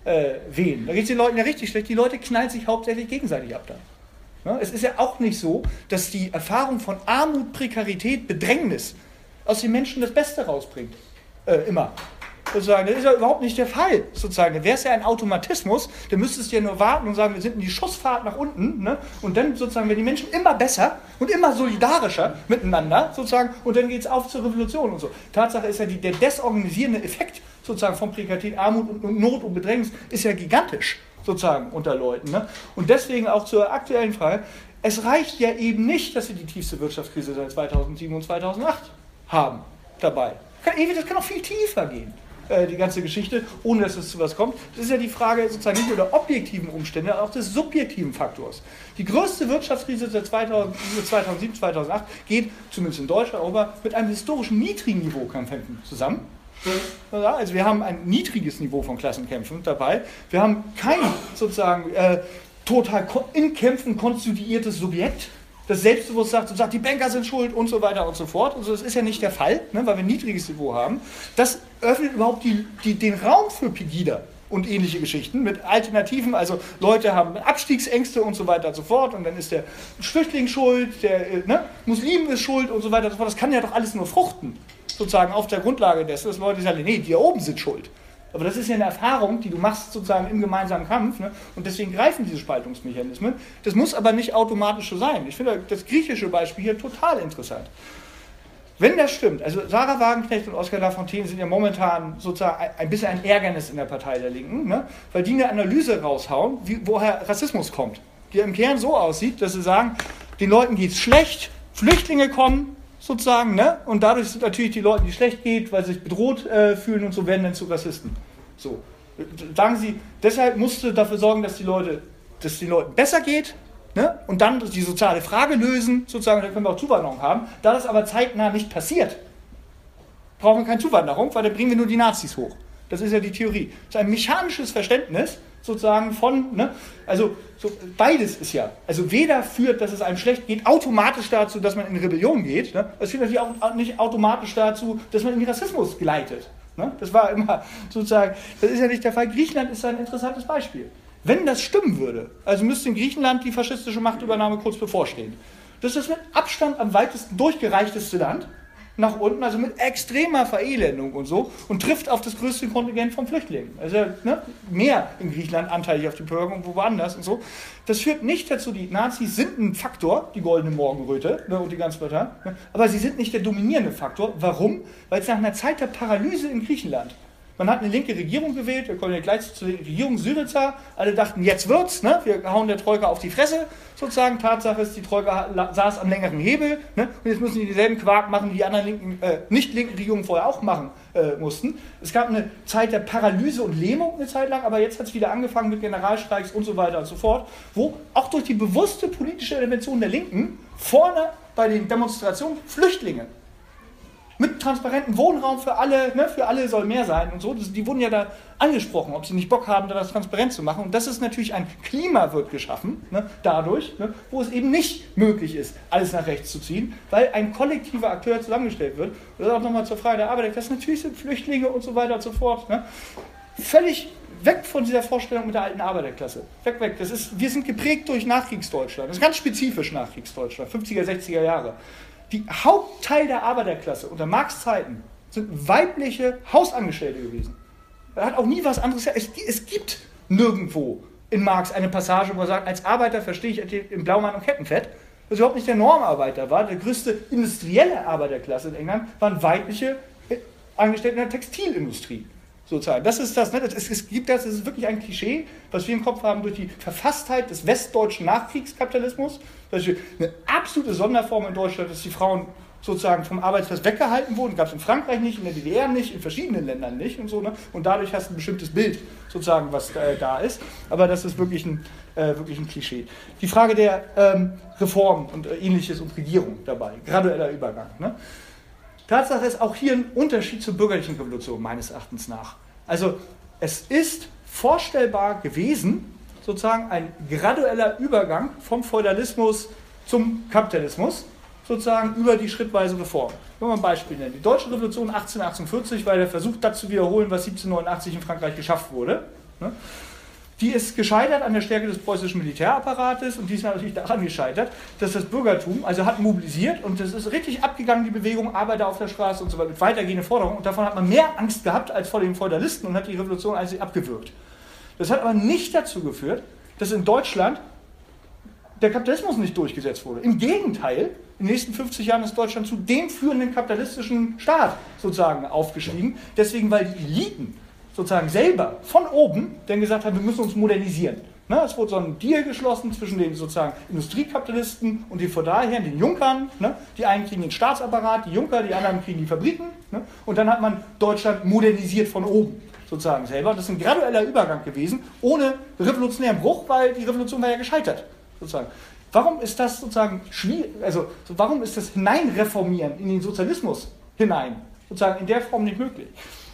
äh, wählen. Da geht es den Leuten ja richtig schlecht. Die Leute knallen sich hauptsächlich gegenseitig ab dann. Ja, es ist ja auch nicht so, dass die Erfahrung von Armut, Prekarität, Bedrängnis aus den Menschen das Beste rausbringt. Äh, immer. Sozusagen. Das ist ja überhaupt nicht der Fall. Sozusagen. Wäre es ja ein Automatismus, dann müsstest du ja nur warten und sagen, wir sind in die Schussfahrt nach unten. Ne? Und dann sozusagen werden die Menschen immer besser und immer solidarischer miteinander. Sozusagen, und dann geht es auf zur Revolution und so. Tatsache ist ja, die, der desorganisierende Effekt sozusagen von Prekarität, Armut und Not und Bedrängnis ist ja gigantisch sozusagen unter Leuten. Ne? Und deswegen auch zur aktuellen Frage, es reicht ja eben nicht, dass wir die tiefste Wirtschaftskrise seit 2007 und 2008 haben dabei. Das kann auch viel tiefer gehen, äh, die ganze Geschichte, ohne dass es zu was kommt. Das ist ja die Frage sozusagen nicht nur der objektiven Umstände, sondern auch des subjektiven Faktors. Die größte Wirtschaftskrise seit 2007, 2008 geht, zumindest in Deutschland, aber mit einem historisch niedrigen Niveau Kampfhänden zusammen. Also wir haben ein niedriges Niveau von Klassenkämpfen dabei. Wir haben kein sozusagen äh, total in Kämpfen konstituiertes Subjekt, das selbstbewusst sagt, und sagt, die Banker sind schuld und so weiter und so fort. Also das ist ja nicht der Fall, ne, weil wir ein niedriges Niveau haben. Das öffnet überhaupt die, die, den Raum für Pegida und ähnliche Geschichten mit Alternativen. Also Leute haben Abstiegsängste und so weiter und so fort. Und dann ist der Flüchtling schuld, der äh, ne, Muslim ist schuld und so weiter und so fort. Das kann ja doch alles nur fruchten sozusagen auf der Grundlage dessen, dass Leute sagen, nee, die da oben sind schuld. Aber das ist ja eine Erfahrung, die du machst sozusagen im gemeinsamen Kampf. Ne? Und deswegen greifen diese Spaltungsmechanismen. Das muss aber nicht automatisch so sein. Ich finde das griechische Beispiel hier total interessant. Wenn das stimmt, also Sarah Wagenknecht und Oskar Lafontaine sind ja momentan sozusagen ein bisschen ein Ärgernis in der Partei der Linken, ne? weil die eine Analyse raushauen, wie, woher Rassismus kommt. Die im Kern so aussieht, dass sie sagen, den Leuten geht es schlecht, Flüchtlinge kommen, sozusagen, ne? Und dadurch sind natürlich die Leute, die schlecht geht, weil sie sich bedroht äh, fühlen und so werden dann zu Rassisten. So. Sagen Sie, deshalb musst du dafür sorgen, dass die Leute, dass den Leuten besser geht, ne? Und dann die soziale Frage lösen, sozusagen, dann können wir auch Zuwanderung haben. Da das aber zeitnah nicht passiert, brauchen wir keine Zuwanderung, weil dann bringen wir nur die Nazis hoch. Das ist ja die Theorie. Das ist ein mechanisches Verständnis sozusagen von, ne? also so, beides ist ja, also weder führt, dass es einem schlecht geht, automatisch dazu, dass man in Rebellion geht, ne? das führt natürlich auch nicht automatisch dazu, dass man in Rassismus gleitet. Ne? Das war immer sozusagen, das ist ja nicht der Fall. Griechenland ist ein interessantes Beispiel. Wenn das stimmen würde, also müsste in Griechenland die faschistische Machtübernahme kurz bevorstehen. Das ist mit Abstand am weitesten durchgereichteste Land nach unten, also mit extremer Verelendung und so, und trifft auf das größte Kontingent von Flüchtlingen. Also ne, mehr in Griechenland anteilig auf die Bürger und woanders und so. Das führt nicht dazu, die Nazis sind ein Faktor, die goldene Morgenröte ne, und die ganze Partei, ne, aber sie sind nicht der dominierende Faktor. Warum? Weil es nach einer Zeit der Paralyse in Griechenland man hat eine linke Regierung gewählt, wir kommen ja gleich zur Regierung Syriza. Alle dachten, jetzt wird's, ne? wir hauen der Troika auf die Fresse, sozusagen. Tatsache ist, die Troika saß am längeren Hebel. Ne? Und jetzt müssen die dieselben Quark machen, die die anderen linken, äh, nicht linken Regierungen vorher auch machen äh, mussten. Es gab eine Zeit der Paralyse und Lähmung eine Zeit lang, aber jetzt hat es wieder angefangen mit Generalstreiks und so weiter und so fort, wo auch durch die bewusste politische Intervention der Linken vorne bei den Demonstrationen Flüchtlinge mit transparentem Wohnraum für alle, ne, für alle soll mehr sein und so. Das, die wurden ja da angesprochen, ob sie nicht Bock haben, da das transparent zu machen. Und das ist natürlich ein Klima wird geschaffen, ne, dadurch, ne, wo es eben nicht möglich ist, alles nach rechts zu ziehen, weil ein kollektiver Akteur zusammengestellt wird. Das ist auch nochmal zur Frage der Arbeit. Das natürlich sind Flüchtlinge und so weiter und so fort. Ne. Völlig weg von dieser Vorstellung mit der alten Arbeiterklasse. Weg, weg. Das ist, wir sind geprägt durch Nachkriegsdeutschland. Das ist ganz spezifisch Nachkriegsdeutschland, 50er, 60er Jahre die Hauptteil der Arbeiterklasse unter Marx Zeiten sind weibliche Hausangestellte gewesen. Er hat auch nie was anderes gesagt. Es, es, gibt nirgendwo in Marx eine Passage, wo er sagt, als Arbeiter verstehe ich im Blaumann und Kettenfett. Das überhaupt nicht der Normarbeiter war. Der größte industrielle Arbeiterklasse in England waren weibliche Angestellte in der Textilindustrie sozusagen. Das ist das, ne? es, es gibt das, es ist wirklich ein Klischee, was wir im Kopf haben durch die Verfasstheit des westdeutschen Nachkriegskapitalismus. Das ist eine absolute Sonderform in Deutschland, dass die Frauen sozusagen vom Arbeitsplatz weggehalten wurden. Gab es in Frankreich nicht, in der DDR nicht, in verschiedenen Ländern nicht und so. Ne? Und dadurch hast du ein bestimmtes Bild sozusagen, was äh, da ist. Aber das ist wirklich ein, äh, wirklich ein Klischee. Die Frage der ähm, Reform und äh, ähnliches und Regierung dabei, gradueller Übergang. Ne? Tatsache ist auch hier ein Unterschied zur bürgerlichen Revolution meines Erachtens nach. Also es ist vorstellbar gewesen, sozusagen ein gradueller Übergang vom Feudalismus zum Kapitalismus, sozusagen über die schrittweise Reform. Wenn wir ein Beispiel nennen. Die Deutsche Revolution 1848 war der Versuch, das zu wiederholen, was 1789 in Frankreich geschafft wurde. Ne? Die ist gescheitert an der Stärke des preußischen Militärapparates und die ist natürlich daran gescheitert, dass das Bürgertum, also hat mobilisiert und das ist richtig abgegangen, die Bewegung, Arbeiter auf der Straße und so weiter, mit weitergehenden Forderungen. Und davon hat man mehr Angst gehabt als vor den Feudalisten und hat die Revolution eigentlich abgewürgt. Das hat aber nicht dazu geführt, dass in Deutschland der Kapitalismus nicht durchgesetzt wurde. Im Gegenteil, in den nächsten 50 Jahren ist Deutschland zu dem führenden kapitalistischen Staat sozusagen aufgestiegen. Deswegen, weil die Eliten sozusagen selber von oben dann gesagt haben, wir müssen uns modernisieren. Ne, es wurde so ein Deal geschlossen zwischen den sozusagen Industriekapitalisten und den Feudalherren, den Junkern. Ne? Die einen kriegen den Staatsapparat, die Junker, die anderen kriegen die Fabriken. Ne? Und dann hat man Deutschland modernisiert von oben sozusagen selber. Das ist ein gradueller Übergang gewesen, ohne revolutionären Bruch, weil die Revolution war ja gescheitert. Sozusagen. Warum ist das sozusagen schwierig, also warum ist das Hineinreformieren in den Sozialismus hinein sozusagen in der Form nicht möglich?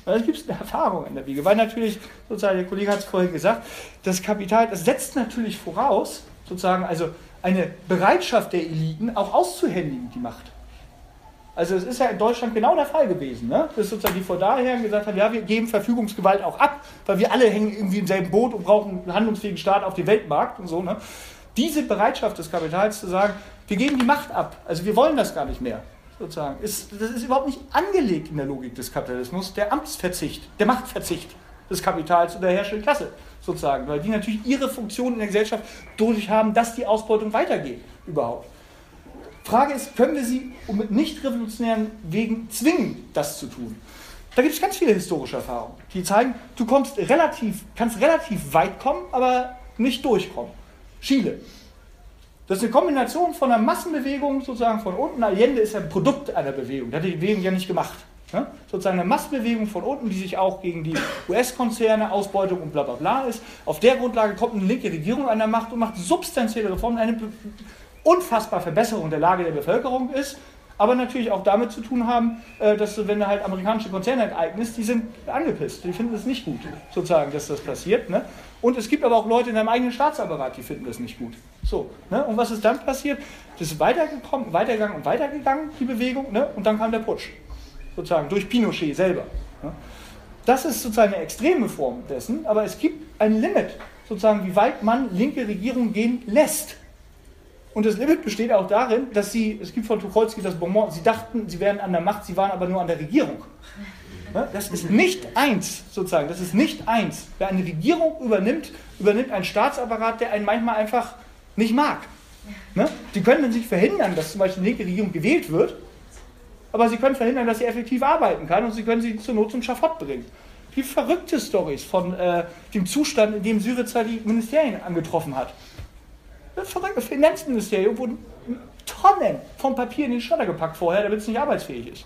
Weil es gibt eine Erfahrung in der Wiege. Weil natürlich, sozusagen, der Kollege hat es vorhin gesagt, das Kapital, das setzt natürlich voraus, sozusagen, also eine Bereitschaft der Eliten auch auszuhändigen, die Macht. Also es ist ja in Deutschland genau der Fall gewesen, ne? dass sozusagen die Vordaherren gesagt haben, ja, wir geben Verfügungsgewalt auch ab, weil wir alle hängen irgendwie im selben Boot und brauchen einen handlungsfähigen Staat auf dem Weltmarkt und so. Ne? Diese Bereitschaft des Kapitals zu sagen, wir geben die Macht ab, also wir wollen das gar nicht mehr sozusagen. Ist, das ist überhaupt nicht angelegt in der Logik des Kapitalismus, der Amtsverzicht, der Machtverzicht des Kapitals und der herrschenden Klasse sozusagen, weil die natürlich ihre Funktion in der Gesellschaft dadurch haben, dass die Ausbeutung weitergeht überhaupt. Frage ist, können wir sie mit nicht revolutionären Wegen zwingen, das zu tun? Da gibt es ganz viele historische Erfahrungen, die zeigen, du kommst relativ, kannst relativ weit kommen, aber nicht durchkommen. Chile. Das ist eine Kombination von einer Massenbewegung, sozusagen von unten. Allende ist ein Produkt einer Bewegung. Der hat die Bewegung ja nicht gemacht. Ja? Sozusagen eine Massenbewegung von unten, die sich auch gegen die US-Konzerne, Ausbeutung und bla bla bla ist. Auf der Grundlage kommt eine linke Regierung an der Macht und macht substanzielle Reformen, eine unfassbare Verbesserung der Lage der Bevölkerung ist aber natürlich auch damit zu tun haben, äh, dass wenn du halt amerikanische Konzerne enteignest, die sind angepisst, die finden es nicht gut, sozusagen, dass das passiert. Ne? Und es gibt aber auch Leute in deinem eigenen Staatsapparat, die finden das nicht gut. So, ne? Und was ist dann passiert? Das ist weitergekommen, weitergegangen und weitergegangen, die Bewegung, ne? und dann kam der Putsch, sozusagen, durch Pinochet selber. Ne? Das ist sozusagen eine extreme Form dessen, aber es gibt ein Limit, sozusagen, wie weit man linke Regierungen gehen lässt. Und das Limit besteht auch darin, dass sie, es gibt von Tucholsky das Bonmot, sie dachten, sie wären an der Macht, sie waren aber nur an der Regierung. Das ist nicht eins, sozusagen, das ist nicht eins. Wer eine Regierung übernimmt, übernimmt einen Staatsapparat, der einen manchmal einfach nicht mag. Die können dann nicht verhindern, dass zum Beispiel eine linke Regierung gewählt wird, aber sie können verhindern, dass sie effektiv arbeiten kann und sie können sie zur Not zum Schafott bringen. Wie verrückte Stories von äh, dem Zustand, in dem Syriza die Ministerien angetroffen hat. Das verrückte Finanzministerium wurden Tonnen von Papier in den Schredder gepackt vorher, damit es nicht arbeitsfähig ist.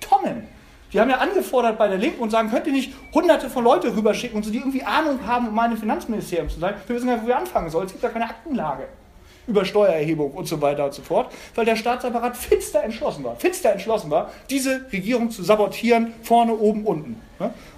Tonnen. Die haben ja angefordert bei der Linken und sagen, könnt ihr nicht hunderte von Leute rüberschicken und so, die irgendwie Ahnung haben, um mein Finanzministerium zu sein. Wir wissen gar nicht, wo wir anfangen sollen. Es gibt da keine Aktenlage über Steuererhebung und so weiter und so fort, weil der Staatsapparat finster entschlossen war, finster entschlossen war, diese Regierung zu sabotieren, vorne, oben, unten.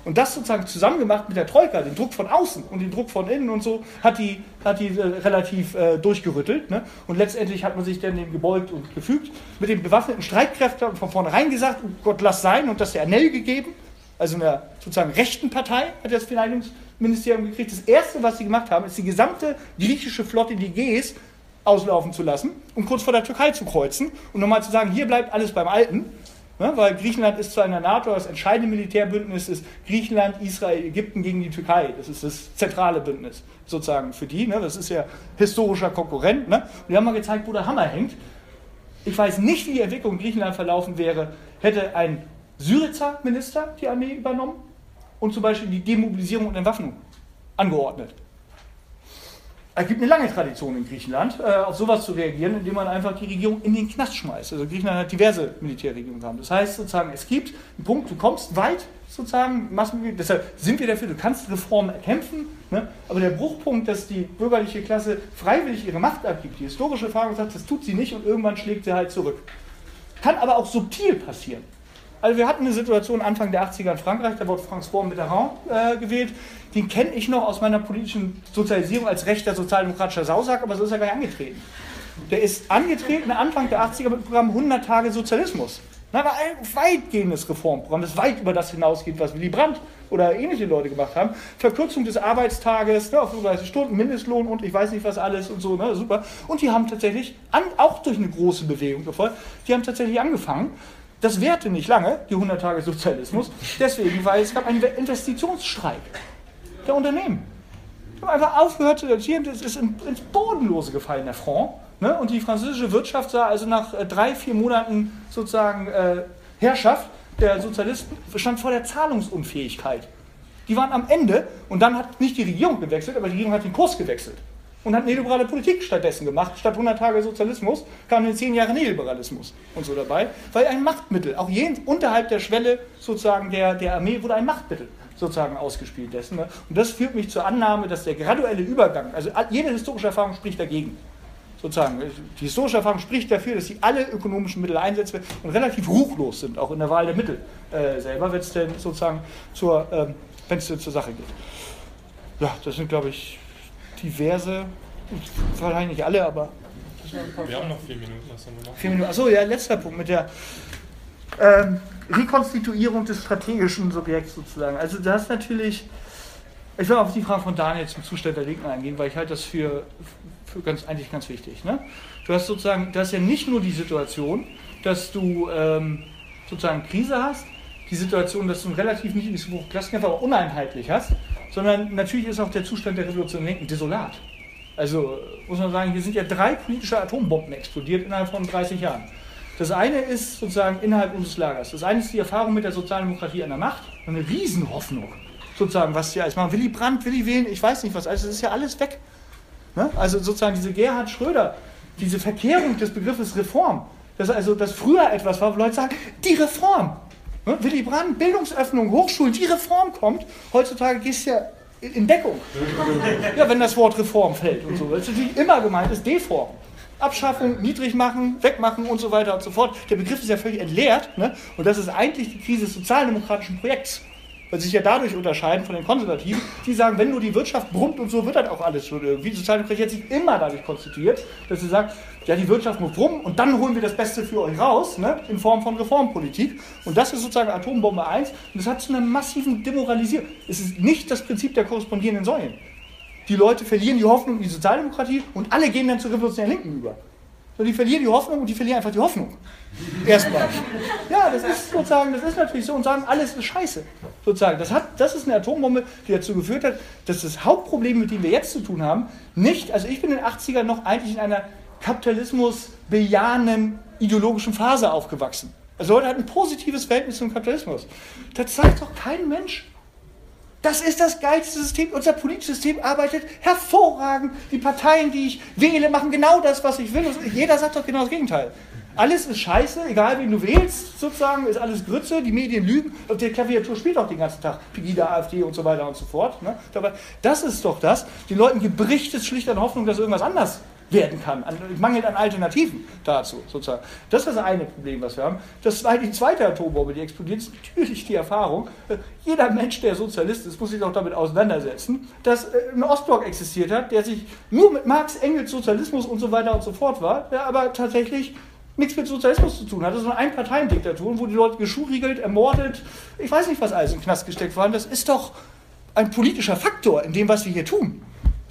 Und das sozusagen zusammen gemacht mit der Troika, den Druck von außen und den Druck von innen und so, hat die, hat die äh, relativ äh, durchgerüttelt. Ne? Und letztendlich hat man sich dann dem gebeugt und gefügt. Mit den bewaffneten Streitkräften von vornherein gesagt, oh Gott, lass sein und das der Ernell gegeben. Also einer sozusagen rechten Partei hat das Verteidigungsministerium gekriegt. Das Erste, was sie gemacht haben, ist die gesamte griechische Flotte, die Gs, auslaufen zu lassen, um kurz vor der Türkei zu kreuzen und nochmal zu sagen, hier bleibt alles beim Alten. Ne, weil Griechenland ist zwar in der NATO, das entscheidende Militärbündnis ist Griechenland, Israel, Ägypten gegen die Türkei. Das ist das zentrale Bündnis sozusagen für die. Ne, das ist ja historischer Konkurrent. Ne? Und die haben mal gezeigt, wo der Hammer hängt. Ich weiß nicht, wie die Entwicklung in Griechenland verlaufen wäre, hätte ein Syriza-Minister die Armee übernommen und zum Beispiel die Demobilisierung und Entwaffnung angeordnet. Es gibt eine lange Tradition in Griechenland, äh, auf sowas zu reagieren, indem man einfach die Regierung in den Knast schmeißt. Also Griechenland hat diverse Militärregierungen gehabt. Das heißt sozusagen, es gibt einen Punkt, du kommst weit sozusagen, deshalb sind wir dafür, du kannst Reformen erkämpfen, ne? aber der Bruchpunkt, dass die bürgerliche Klasse freiwillig ihre Macht abgibt, die historische Erfahrung sagt, das tut sie nicht und irgendwann schlägt sie halt zurück. Kann aber auch subtil passieren. Also wir hatten eine Situation Anfang der 80er in Frankreich, da wurde François Mitterrand äh, gewählt. Den kenne ich noch aus meiner politischen Sozialisierung als rechter sozialdemokratischer Sausack, aber so ist er gar nicht angetreten. Der ist angetreten Anfang der 80er mit dem Programm 100 Tage Sozialismus. Das war ein weitgehendes Reformprogramm, das weit über das hinausgeht, was Willy Brandt oder ähnliche Leute gemacht haben. Verkürzung des Arbeitstages ne, auf 35 Stunden, Mindestlohn und ich weiß nicht was alles und so, ne, super. Und die haben tatsächlich, an, auch durch eine große Bewegung gefolgt, die haben tatsächlich angefangen, das währte nicht lange, die 100 Tage Sozialismus, deswegen, weil es gab einen Investitionsstreik der Unternehmen. Die haben einfach aufgehört zu investieren, das ist ins Bodenlose gefallen, der Franc. Ne? Und die französische Wirtschaft sah also nach äh, drei, vier Monaten sozusagen äh, Herrschaft der Sozialisten, stand vor der Zahlungsunfähigkeit. Die waren am Ende und dann hat nicht die Regierung gewechselt, aber die Regierung hat den Kurs gewechselt und hat neoliberale Politik stattdessen gemacht. Statt 100 Tage Sozialismus kam in 10 Jahre Neoliberalismus und so dabei, weil ein Machtmittel, auch jeden, unterhalb der Schwelle sozusagen der, der Armee wurde ein Machtmittel sozusagen ausgespielt dessen. Ne? Und das führt mich zur Annahme, dass der graduelle Übergang, also jede historische Erfahrung spricht dagegen. Sozusagen, die historische Erfahrung spricht dafür, dass sie alle ökonomischen Mittel einsetzen und relativ ruchlos sind, auch in der Wahl der Mittel äh, selber, wenn es denn sozusagen zur, ähm, wenn es zur Sache geht. Ja, das sind, glaube ich, diverse, wahrscheinlich nicht alle, aber. Wir haben noch vier Minuten. Was haben wir noch? Vier Minuten. Achso, ja, letzter Punkt mit der ähm, Rekonstituierung des strategischen Subjekts sozusagen. Also, das ist natürlich. Ich will auf die Frage von Daniel zum Zustand der Linken eingehen, weil ich halte das für, für ganz, eigentlich ganz wichtig. Ne? Du hast sozusagen, das ist ja nicht nur die Situation, dass du ähm, sozusagen Krise hast, die Situation, dass du ein relativ niedriges Klassenkämpfer, aber uneinheitlich hast, sondern natürlich ist auch der Zustand der Revolution Linken desolat. Also muss man sagen, hier sind ja drei politische Atombomben explodiert innerhalb von 30 Jahren. Das eine ist sozusagen innerhalb unseres Lagers. Das eine ist die Erfahrung mit der Sozialdemokratie an der Macht. Eine Riesenhoffnung, sozusagen, was sie alles machen. Willy Brandt, Willy Wählen, ich weiß nicht was, also das ist ja alles weg. Ne? Also sozusagen diese Gerhard Schröder, diese Verkehrung des Begriffes Reform, das also das früher etwas war, wo Leute sagen, die Reform. Ne? Willy Brandt, Bildungsöffnung, Hochschulen, die Reform kommt. Heutzutage gehst du ja in Deckung. Ja, wenn das Wort Reform fällt und so. Ist natürlich immer gemeint, ist Deform. Abschaffung, niedrig machen, wegmachen und so weiter und so fort. Der Begriff ist ja völlig entleert. Ne? Und das ist eigentlich die Krise des sozialdemokratischen Projekts. Weil sie sich ja dadurch unterscheiden von den Konservativen, die sagen, wenn nur die Wirtschaft brummt und so, wird das auch alles schon irgendwie. Die Sozialdemokratie hat sich immer dadurch konstituiert, dass sie sagt, ja, die Wirtschaft muss brummen und dann holen wir das Beste für euch raus, ne, in Form von Reformpolitik. Und das ist sozusagen Atombombe 1 und das hat zu einer massiven Demoralisierung. Es ist nicht das Prinzip der korrespondierenden Säulen. Die Leute verlieren die Hoffnung in die Sozialdemokratie und alle gehen dann zur revolutionären Linken über. So, die verlieren die Hoffnung und die verlieren einfach die Hoffnung. Erstmal. Ja, das ist sozusagen, das ist natürlich so und sagen, alles ist scheiße. Sozusagen. Das, hat, das ist eine Atombombe, die dazu geführt hat, dass das Hauptproblem, mit dem wir jetzt zu tun haben, nicht, also ich bin in den 80ern noch eigentlich in einer Kapitalismus bejahenden ideologischen Phase aufgewachsen. Also Leute hatten ein positives Verhältnis zum Kapitalismus. Das sagt doch kein Mensch. Das ist das geilste System. Unser politisches System arbeitet hervorragend. Die Parteien, die ich wähle, machen genau das, was ich will. Und jeder sagt doch genau das Gegenteil. Alles ist scheiße, egal wen du wählst, sozusagen, ist alles Grütze, die Medien lügen und die Klaviatur spielt auch den ganzen Tag Pegida, AfD und so weiter und so fort. Ne? Das ist doch das. Den Leuten gebricht es schlicht an Hoffnung, dass irgendwas anders werden kann. mangelt an Alternativen dazu, sozusagen. Das ist das eine Problem, was wir haben. Das zweite, die zweite Atombombe, die explodiert, ist natürlich die Erfahrung. Äh, jeder Mensch, der Sozialist ist, muss sich auch damit auseinandersetzen, dass äh, ein Ostblock existiert hat, der sich nur mit Marx, Engels, Sozialismus und so weiter und so fort war, der aber tatsächlich nichts mit Sozialismus zu tun hatte, sondern Einparteiendiktatur, wo die Leute geschuriegelt, ermordet, ich weiß nicht, was alles im Knast gesteckt waren. Das ist doch ein politischer Faktor in dem, was wir hier tun.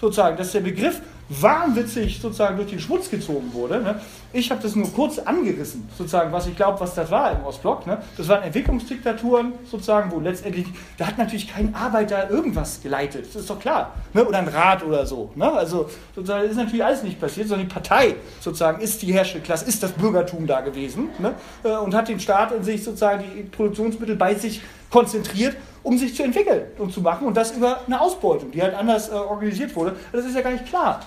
Sozusagen, dass der Begriff wahnwitzig sozusagen durch den Schmutz gezogen wurde. Ne? Ich habe das nur kurz angerissen, sozusagen, was ich glaube, was das war im Ostblock. Ne? Das waren Entwicklungsdiktaturen, sozusagen, wo letztendlich, da hat natürlich kein Arbeiter irgendwas geleitet, das ist doch klar. Ne? Oder ein Rat oder so. Ne? Also sozusagen ist natürlich alles nicht passiert, sondern die Partei sozusagen ist die herrschende Klasse, ist das Bürgertum da gewesen ne? Äh, und hat den Staat in sich sozusagen die Produktionsmittel bei sich konzentriert, um sich zu entwickeln und zu machen und das über eine Ausbeutung, die halt anders äh, organisiert wurde. Das ist ja gar nicht klar.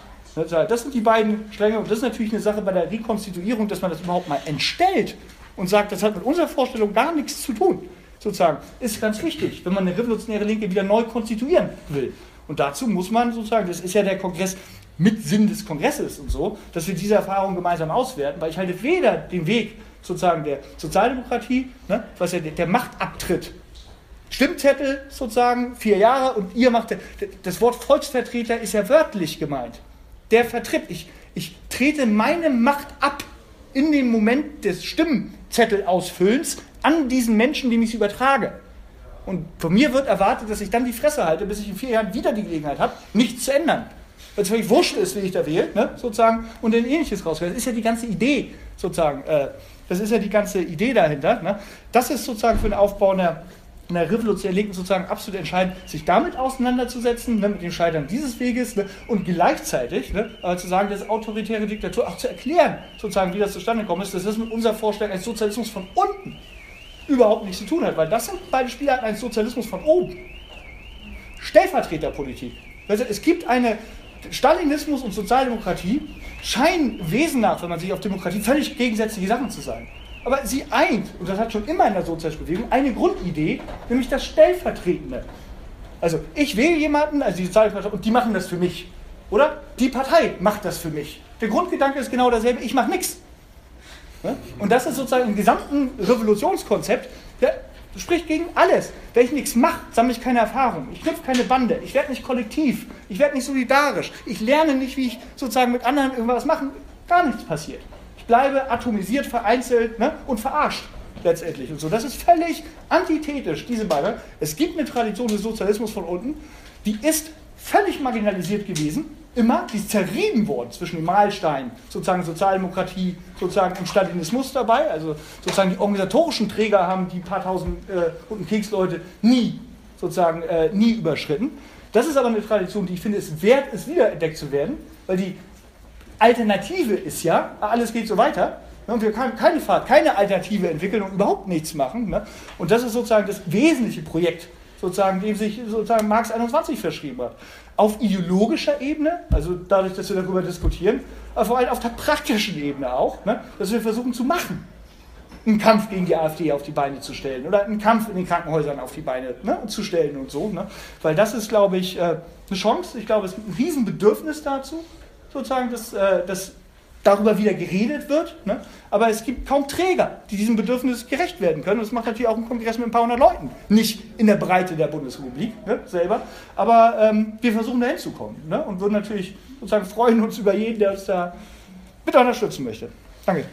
Das sind die beiden Stränge und das ist natürlich eine Sache bei der Rekonstituierung, dass man das überhaupt mal entstellt und sagt, das hat mit unserer Vorstellung gar nichts zu tun. Sozusagen ist ganz wichtig, wenn man eine revolutionäre Linke wieder neu konstituieren will. Und dazu muss man sozusagen, das ist ja der Kongress mit Sinn des Kongresses und so, dass wir diese Erfahrung gemeinsam auswerten, weil ich halte weder den Weg sozusagen der Sozialdemokratie, ne, was ja der, der Machtabtritt Stimmzettel sozusagen, vier Jahre und ihr macht, das Wort Volksvertreter ist ja wörtlich gemeint der vertritt. Ich, ich trete meine Macht ab in den Moment des Stimmzettelausfüllens an diesen Menschen, dem ich sie übertrage. Und von mir wird erwartet, dass ich dann die Fresse halte, bis ich in vier Jahren wieder die Gelegenheit habe, nichts zu ändern. Weil es völlig wurscht ist, wie ich da wähle, ne, sozusagen, und dann ähnliches rauskommt. Das ist ja die ganze Idee, sozusagen. Äh, das ist ja die ganze Idee dahinter. Ne? Das ist sozusagen für den Aufbau einer in der revolutionären Linken sozusagen absolut entscheidend, sich damit auseinanderzusetzen, ne, mit dem Scheitern dieses Weges ne, und gleichzeitig ne, äh, zu sagen, dass autoritäre Diktatur auch zu erklären, sozusagen, wie das zustande gekommen ist, dass das mit unserer Vorstellung eines Sozialismus von unten überhaupt nichts zu tun hat, weil das sind beide Spielarten eines Sozialismus von oben. Stellvertreterpolitik. Also es gibt eine Stalinismus und Sozialdemokratie scheinen Wesen nach, wenn man sich auf Demokratie völlig gegensätzliche Sachen zu sein. Aber sie eint, und das hat schon immer in der Sozialbewegung, eine Grundidee, nämlich das Stellvertretende. Also ich wähle jemanden, also die Sozialdemokraten, und die machen das für mich. Oder? Die Partei macht das für mich. Der Grundgedanke ist genau derselbe, ich mache nichts. Und das ist sozusagen im gesamten Revolutionskonzept, der spricht gegen alles. Wenn ich nichts mache, sammle ich keine Erfahrung. Ich knüpfe keine Bande. Ich werde nicht kollektiv. Ich werde nicht solidarisch. Ich lerne nicht, wie ich sozusagen mit anderen irgendwas machen. Gar nichts passiert bleibe atomisiert, vereinzelt ne, und verarscht letztendlich. Und so. Das ist völlig antithetisch, diese beiden. Es gibt eine Tradition des Sozialismus von unten, die ist völlig marginalisiert gewesen immer, die ist zerrieben worden zwischen dem Mahlstein, sozusagen Sozialdemokratie, sozusagen im Stalinismus dabei, also sozusagen die organisatorischen Träger haben die paar tausend äh, und Keksleute nie, sozusagen, äh, nie überschritten. Das ist aber eine Tradition, die ich finde, es wert ist, wiederentdeckt zu werden, weil die Alternative ist ja, alles geht so weiter, ne, und wir können keine Fahrt, keine Alternative entwickeln und überhaupt nichts machen. Ne? Und das ist sozusagen das wesentliche Projekt, sozusagen, dem sich sozusagen Marx 21 verschrieben hat. Auf ideologischer Ebene, also dadurch, dass wir darüber diskutieren, aber vor allem auf der praktischen Ebene auch, ne? dass wir versuchen zu machen einen Kampf gegen die AfD auf die Beine zu stellen oder einen Kampf in den Krankenhäusern auf die Beine ne, zu stellen und so. Ne? Weil das ist, glaube ich, äh, eine Chance. Ich glaube, es gibt ein Riesenbedürfnis dazu, sozusagen, dass, äh, dass darüber wieder geredet wird. Ne? Aber es gibt kaum Träger, die diesem Bedürfnis gerecht werden können. Und das macht natürlich auch ein Kongress mit ein paar hundert Leuten. Nicht in der Breite der Bundesrepublik ne, selber. Aber ähm, wir versuchen da hinzukommen. Ne? Und würden natürlich sozusagen freuen uns über jeden, der uns da mit unterstützen möchte. Danke.